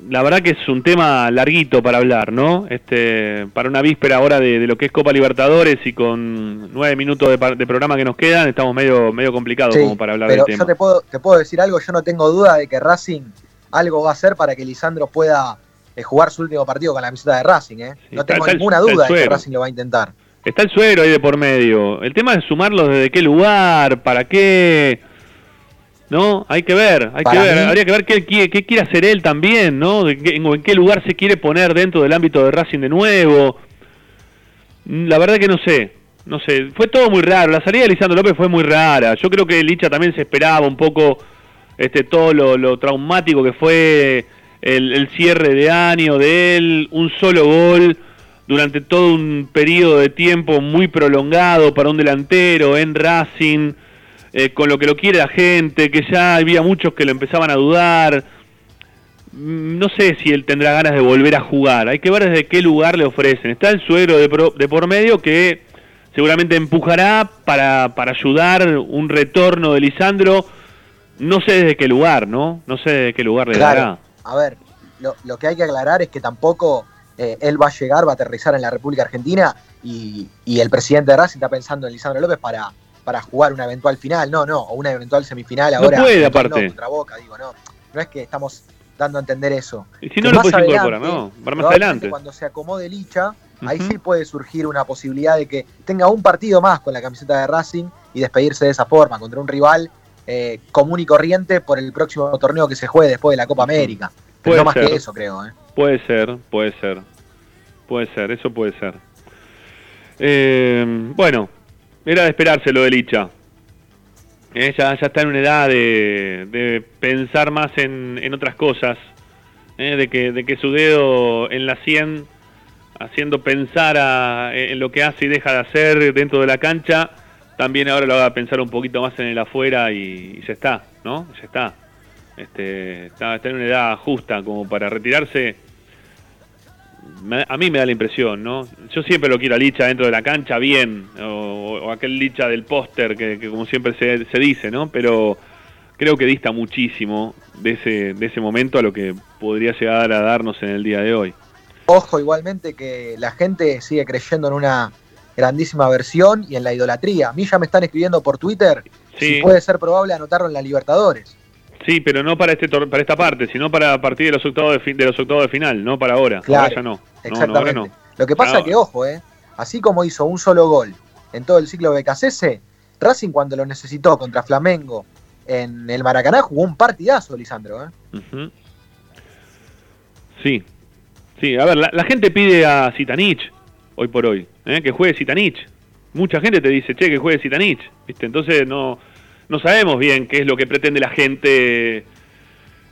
A: La verdad que es un tema larguito para hablar, ¿no? Este, para una víspera ahora de, de lo que es Copa Libertadores y con nueve minutos de, de programa que nos quedan, estamos medio, medio complicados
D: Sí,
A: como para hablar
D: pero
A: del
D: yo
A: tema.
D: te puedo, te puedo decir algo, yo no tengo duda de que Racing algo va a hacer para que Lisandro pueda eh, jugar su último partido con la camiseta de Racing, ¿eh? no
A: está-
D: tengo
A: está
D: ninguna
A: el
D: duda de que. Racing lo va a intentar.
A: Está el suero ahí de por medio. El tema es sumarlos desde qué lugar, para qué. ¿No? Hay que ver, hay que ver.
D: mí-
A: Habría que ver qué, qué- qué quiere hacer él también, ¿no? En, en qué lugar se quiere poner dentro del ámbito de Racing de nuevo. La verdad que no sé. No sé, fue todo muy raro. La salida de Lisandro López fue muy rara. Yo creo que Licha también se esperaba un poco este todo lo, lo traumático que fue el, cierre de año de él, un solo gol durante todo un periodo de tiempo muy prolongado para un delantero en Racing, eh, con lo que lo quiere la gente, que ya había muchos que lo empezaban a dudar. Mm, No sé si él tendrá ganas de volver a jugar. Hay que ver desde qué lugar le ofrecen. Está el suegro de, pro- de por medio que seguramente empujará para, para ayudar un retorno de Lisandro. No sé desde qué lugar, ¿no? No sé desde qué lugar le
D: Claro.
A: dará.
D: A ver, lo, lo que hay que aclarar es que tampoco eh, él va a llegar, va a aterrizar en la República Argentina y, y el presidente de Racing está pensando en Lisandro López para, para jugar una eventual final. No, no, o una eventual semifinal
A: No
D: ahora.
A: puede,
D: eventual
A: aparte.
D: No, contra Boca, digo, no. No es que estamos dando a entender eso.
A: Y si
D: Que
A: no lo puedes incorporar, ¿no? Para más adelante.
D: Cuando se acomode Licha, ahí
A: Ujú.
D: sí puede surgir una posibilidad de que tenga un partido más con la camiseta de Racing y despedirse de esa forma, contra un rival eh, común y corriente por el próximo torneo que se juegue después de la Copa América. Pero
A: Puede
D: no más
A: ser.
D: que eso, creo. ¿eh?
A: Puede ser, puede ser. Puede ser, eso puede ser. Eh, bueno, era de esperarse lo de Licha. Eh, ya, ya está en una edad de, de pensar más en, en otras cosas. eh, de, que, de que su dedo en la 100, haciendo pensar a- en lo que hace y deja de hacer dentro de la cancha, también ahora lo haga pensar un poquito más en el afuera y, y ya está, ¿no? Ya está. Este, está, en una edad justa como para retirarse. A mí me da la impresión, ¿no? Yo siempre lo quiero a Licha dentro de la cancha bien, o, aquel Licha del póster que, que como siempre se, se dice, ¿no? Pero creo que dista muchísimo de ese, de ese momento a lo que podría llegar a darnos en el día de hoy.
D: Ojo igualmente que la gente sigue creyendo en una grandísima versión y en la idolatría. A mí ya me están escribiendo por Twitter
A: Sí.
D: si puede ser probable anotarlo en la Libertadores.
A: Sí, pero no para este para esta parte, sino para a partir de los octavos de, fin- de los octavos de final, no para ahora.
D: Claro,
A: ahora ya no. No, no,
D: Exactamente.
A: no.
D: Lo que pasa es que, ojo, eh, así como hizo un solo gol en todo el ciclo de Becasese, Racing cuando lo necesitó contra Flamengo en el Maracaná jugó un partidazo, Lisandro. ¿eh?
A: Sí, sí, a ver, la, la gente pide a Zitanich hoy por hoy, ¿eh? que juegue Zitanich. Mucha gente te dice, che, que juegue Zitanich, ¿viste? Entonces no, no sabemos bien qué es lo que pretende la gente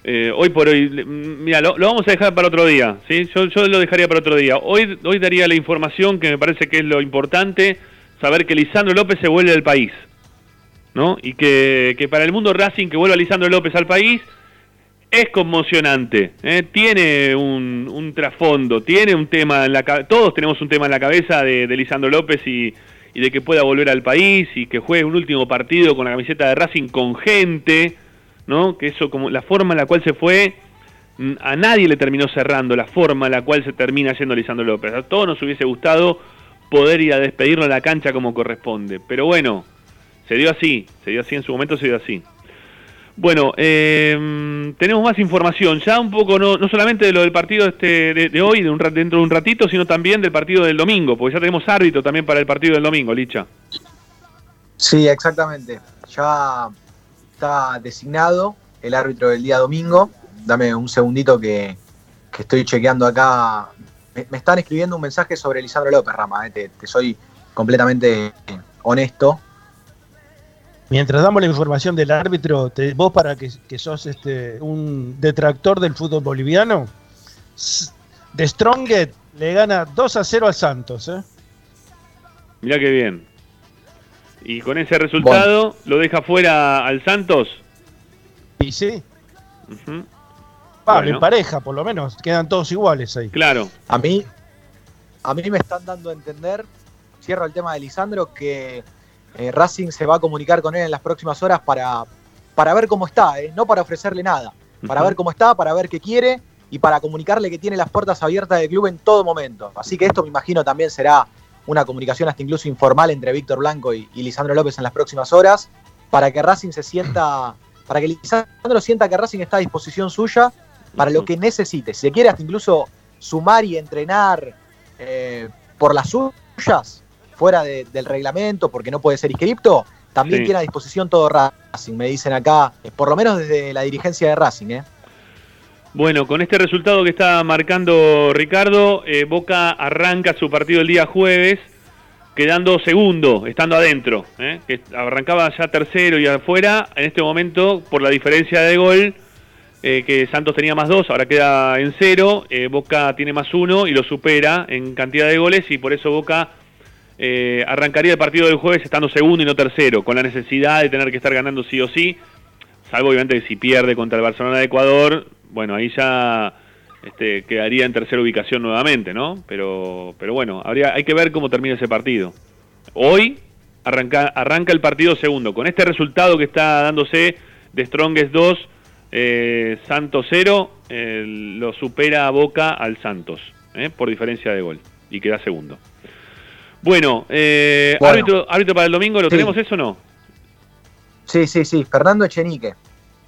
A: eh, hoy por hoy. Mira, lo, lo vamos a dejar para otro día, ¿sí? Yo, yo lo dejaría para otro día. Hoy, hoy daría la información que me parece que es lo importante, saber que Lisandro López se vuelve del país, ¿no? Y que, que para el mundo Racing que vuelva Lisandro López al país es conmocionante, ¿eh? tiene un, trasfondo, tiene un tema en la cabeza, todos tenemos un tema en la cabeza de, Lisandro López y, de que pueda volver al país y que juegue un último partido con la camiseta de Racing con gente, ¿no? Que eso como la forma en la cual se fue mm, a nadie le terminó cerrando la forma en la cual se termina yendo Lisandro López. A todos nos hubiese gustado poder ir a despedirlo en la cancha como corresponde, pero bueno, se dio así, se dio así en su momento, se dio así. Bueno, eh, tenemos más información, ya un poco no, no solamente de lo del partido este de, hoy, de un, dentro de un ratito, sino también del partido del domingo, porque ya tenemos árbitro también para el partido del domingo, Licha.
D: Sí, exactamente. Ya está designado el árbitro del día domingo. Dame un segundito que, que estoy chequeando acá. Me, me están escribiendo un mensaje sobre Lisandro López, Rama. eh, Te, te soy completamente honesto.
C: Mientras damos la información del árbitro, te- vos para que, que sos este, un detractor del fútbol boliviano, de Stronget le gana 2 a 0 al Santos. ¿eh?
A: Mirá qué bien. Y con ese resultado lo deja fuera al Santos.
C: Y sí,
A: Ujú.
C: Pablo,
A: Bueno.
C: en pareja por lo menos, quedan todos iguales ahí.
A: Claro.
D: A mí, a mí me están dando a entender, cierro el tema de Lisandro, que eh, Racing se va a comunicar con él en las próximas horas para, para ver cómo está, eh, no para ofrecerle nada, para ver cómo está, para ver qué quiere y para comunicarle que tiene las puertas abiertas del club en todo momento. Así que esto me imagino también será una comunicación hasta incluso informal entre Víctor Blanco y, y Lisandro López en las próximas horas, para que Racing se sienta, para que Lisandro sienta que Racing está a disposición suya para lo que necesite. Si se quiere hasta incluso sumar y entrenar eh, por las suyas, fuera de- del reglamento, porque no puede ser inscripto, también
A: Sí.
D: tiene a disposición todo Racing, me dicen acá, eh, por lo menos desde la dirigencia de Racing. ¿eh?
A: Bueno, con este resultado que está marcando Ricardo, eh, Boca arranca su partido el día jueves, quedando segundo, estando adentro. ¿eh? Que arrancaba ya tercero y afuera. En este momento, por la diferencia de gol, eh, que Santos tenía más dos, ahora queda en cero. Boca tiene más uno y lo supera en cantidad de goles y por eso Boca eh, arrancaría el partido del jueves estando segundo y no tercero, con la necesidad de tener que estar ganando sí o sí. Salvo obviamente que si pierde contra el Barcelona de Ecuador, bueno, ahí ya este, quedaría en tercera ubicación nuevamente, ¿no? Pero, pero bueno, habría, hay que ver cómo termina ese partido. Hoy arranca, arranca el partido segundo. Con este resultado que está dándose de Strongest 2, eh, Santos 0, eh, lo supera a Boca al Santos, ¿eh? por diferencia de gol, y queda segundo. Bueno, eh,
D: Bueno.
A: Árbitro, árbitro para el domingo, ¿lo
D: Sí.
A: tenemos eso o no?
D: Sí, sí, sí. Fernando Echenique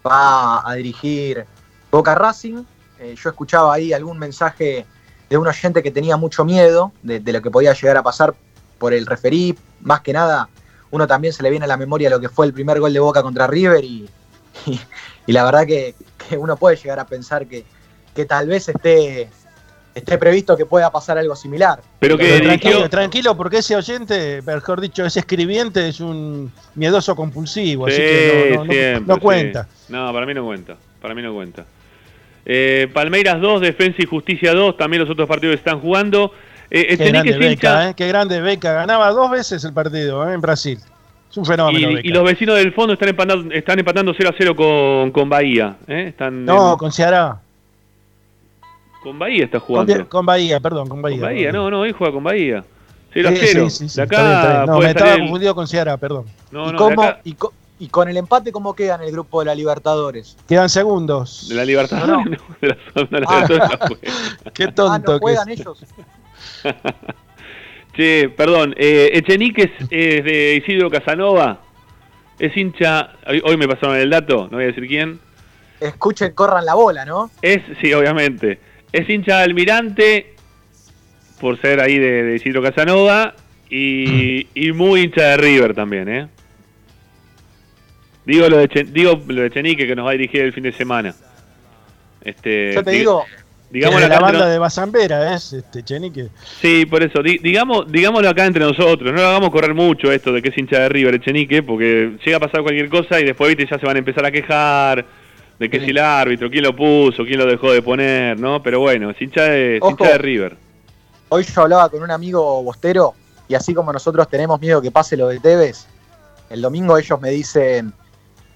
D: va a dirigir Boca Racing. Eh, yo escuchaba ahí algún mensaje de un oyente que tenía mucho miedo de, de lo que podía llegar a pasar por el referí. Más que nada, uno también se le viene a la memoria lo que fue el primer gol de Boca contra River y, y- y la verdad que, que uno puede llegar a pensar que, que tal vez esté, esté previsto que pueda pasar algo similar.
A: Pero que
C: tranquilo, tranquilo, porque ese oyente, mejor dicho, ese escribiente es un miedoso compulsivo, así
A: Sí,
C: que no,
A: siempre,
C: no cuenta.
A: No, para mí no cuenta. Para mí no cuenta. Eh, Palmeiras 2, Defensa y Justicia 2. También los otros partidos están jugando. Eh,
C: Qué
A: Echenique
C: grande Beca, ¿eh? Qué grande Beca. Ganaba dos veces el partido ¿eh? en Brasil. Es un fenómeno.
A: y los vecinos del fondo están empatando, están empatando 0 a 0 con, con Bahía. ¿eh? Están
C: No,
A: en-
C: con Ceará.
A: Con Bahía está jugando.
C: con Bahía, perdón, con Bahía.
A: Con Bahía, no, no, hoy juega con Bahía. 0 a
C: Sí,
A: 0.
C: sí, sí, sí,
A: de
C: está bien, está
A: acá
C: bien. No, me estaba
A: el-
C: confundido con Ceará, perdón.
A: No,
D: ¿Y,
A: no,
D: cómo,
A: de acá-
D: y, co- Y con el empate, ¿cómo queda en el grupo de la Libertadores?
C: Quedan segundos.
A: De la Libertad. No, de la, de la
D: Ah.
A: Libertadores.
C: Qué tonto
D: Ah, ¿no
C: que
D: juegan ellos?
A: Che, perdón, eh, Echenique es, es de Isidro Casanova. Es hincha. Hoy, hoy me pasaron el dato, no voy a decir quién.
D: Escuchen, corran la bola, ¿no?
A: Es, sí, obviamente. Es hincha de Almirante, por ser ahí de, de Isidro Casanova, y, y muy hincha de River también, ¿eh? Digo lo de, Che- digo lo de Chenique que nos va a dirigir el fin de semana. Este,
D: Yo te
A: di-
D: digo,
A: digámoslo
C: de la banda de Bazambera es este Chenique.
A: Sí, por eso, di- digamos, digámoslo acá entre nosotros, no lo hagamos correr mucho esto de que es hincha de River Echenique, porque llega a pasar cualquier cosa y después viste ya se van a empezar a quejar de que si el árbitro, quién lo puso, quién lo dejó de poner, ¿no? Pero bueno, es hincha de,
D: Ojo.
A: hincha de River.
D: hoy yo hablaba con un amigo bostero y así como nosotros tenemos miedo que pase lo de Tevez, el domingo ellos me dicen,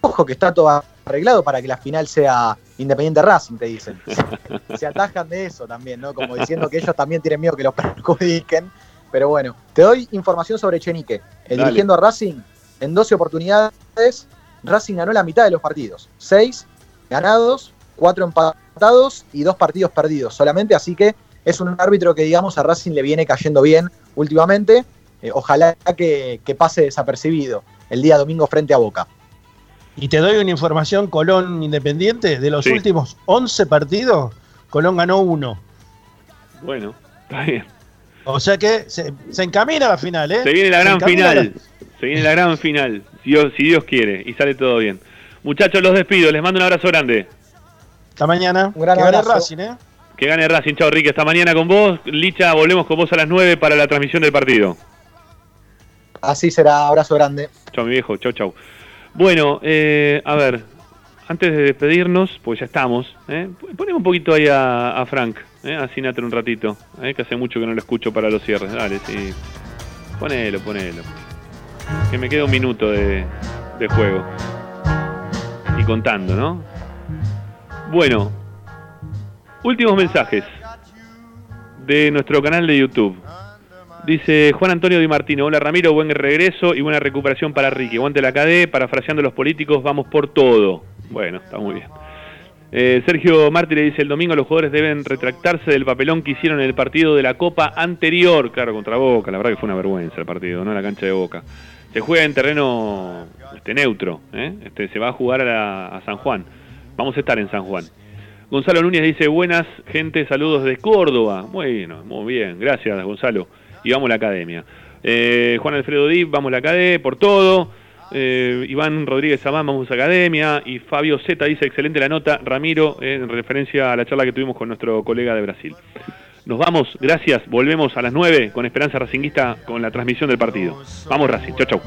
D: ojo que está todo arreglado para que la final sea Independiente Racing, te dicen. Se atajan de eso también, ¿no? Como diciendo que ellos también tienen miedo que los perjudiquen. Pero bueno, te doy información sobre Chenique. El
A: Dale.
D: dirigiendo a Racing, en 12 oportunidades, Racing ganó la mitad de los partidos. 6 ganados, 4 empatados y 2 partidos perdidos solamente. Así que es un árbitro que, digamos, a Racing le viene cayendo bien últimamente. Eh, ojalá que, que pase desapercibido el día domingo frente a Boca.
C: Y te doy una información Colón Independiente. De los
A: Sí.
C: últimos 11 partidos, Colón ganó uno.
A: Bueno, está bien.
C: O sea que se, se encamina a la final, ¿eh?
A: Se viene la gran
C: encamina a la-
A: final. Se viene la gran final. Si Dios, si Dios quiere. Y sale todo bien. Muchachos, los despido. Les mando un abrazo grande.
C: Hasta mañana.
D: Un gran
C: que gane
D: abrazo.
C: Racing, ¿eh?
A: Que gane Racing. Chao, Ricky. Hasta mañana con vos. Licha, volvemos con vos a las 9 para la transmisión del partido.
D: Así será, abrazo grande.
A: Chao, mi viejo. Chau, chau. Bueno, eh, a ver. Antes de despedirnos, pues ya estamos. ¿eh? Ponemos un poquito ahí a, a Frank. ¿eh? A Sinatra un ratito. ¿eh? Que hace mucho que no lo escucho para los cierres. Dale, sí. Ponelo, ponelo. Que me queda un minuto de, de juego. Contando, ¿no? Bueno. Últimos mensajes. De nuestro canal de YouTube. Dice Juan Antonio Di Martino, hola Ramiro, buen regreso y buena recuperación para Ricky. Aguante la KD, parafraseando a los políticos, vamos por todo. Bueno, está muy bien. Eh, Sergio Mártir dice, el domingo los jugadores deben retractarse del papelón que hicieron en el partido de la Copa anterior, claro, contra Boca, la verdad que fue una vergüenza el partido, no la cancha de Boca. Se juega en terreno este, neutro, ¿eh? este, se va a jugar a, la- a San Juan. Vamos a estar en San Juan. Gonzalo Núñez dice, buenas gente, saludos de Córdoba. Bueno, muy bien, gracias Gonzalo. Y vamos a la academia. Eh, Juan Alfredo Dib, vamos a la academia por todo. Eh, Iván Rodríguez Amán, vamos a academia. Y Fabio Z dice, excelente la nota, Ramiro, en referencia a la charla que tuvimos con nuestro colega de Brasil. Nos vamos, gracias, volvemos a las 9 con Esperanza Racinguista con la transmisión del partido. Vamos Racing, chau chau.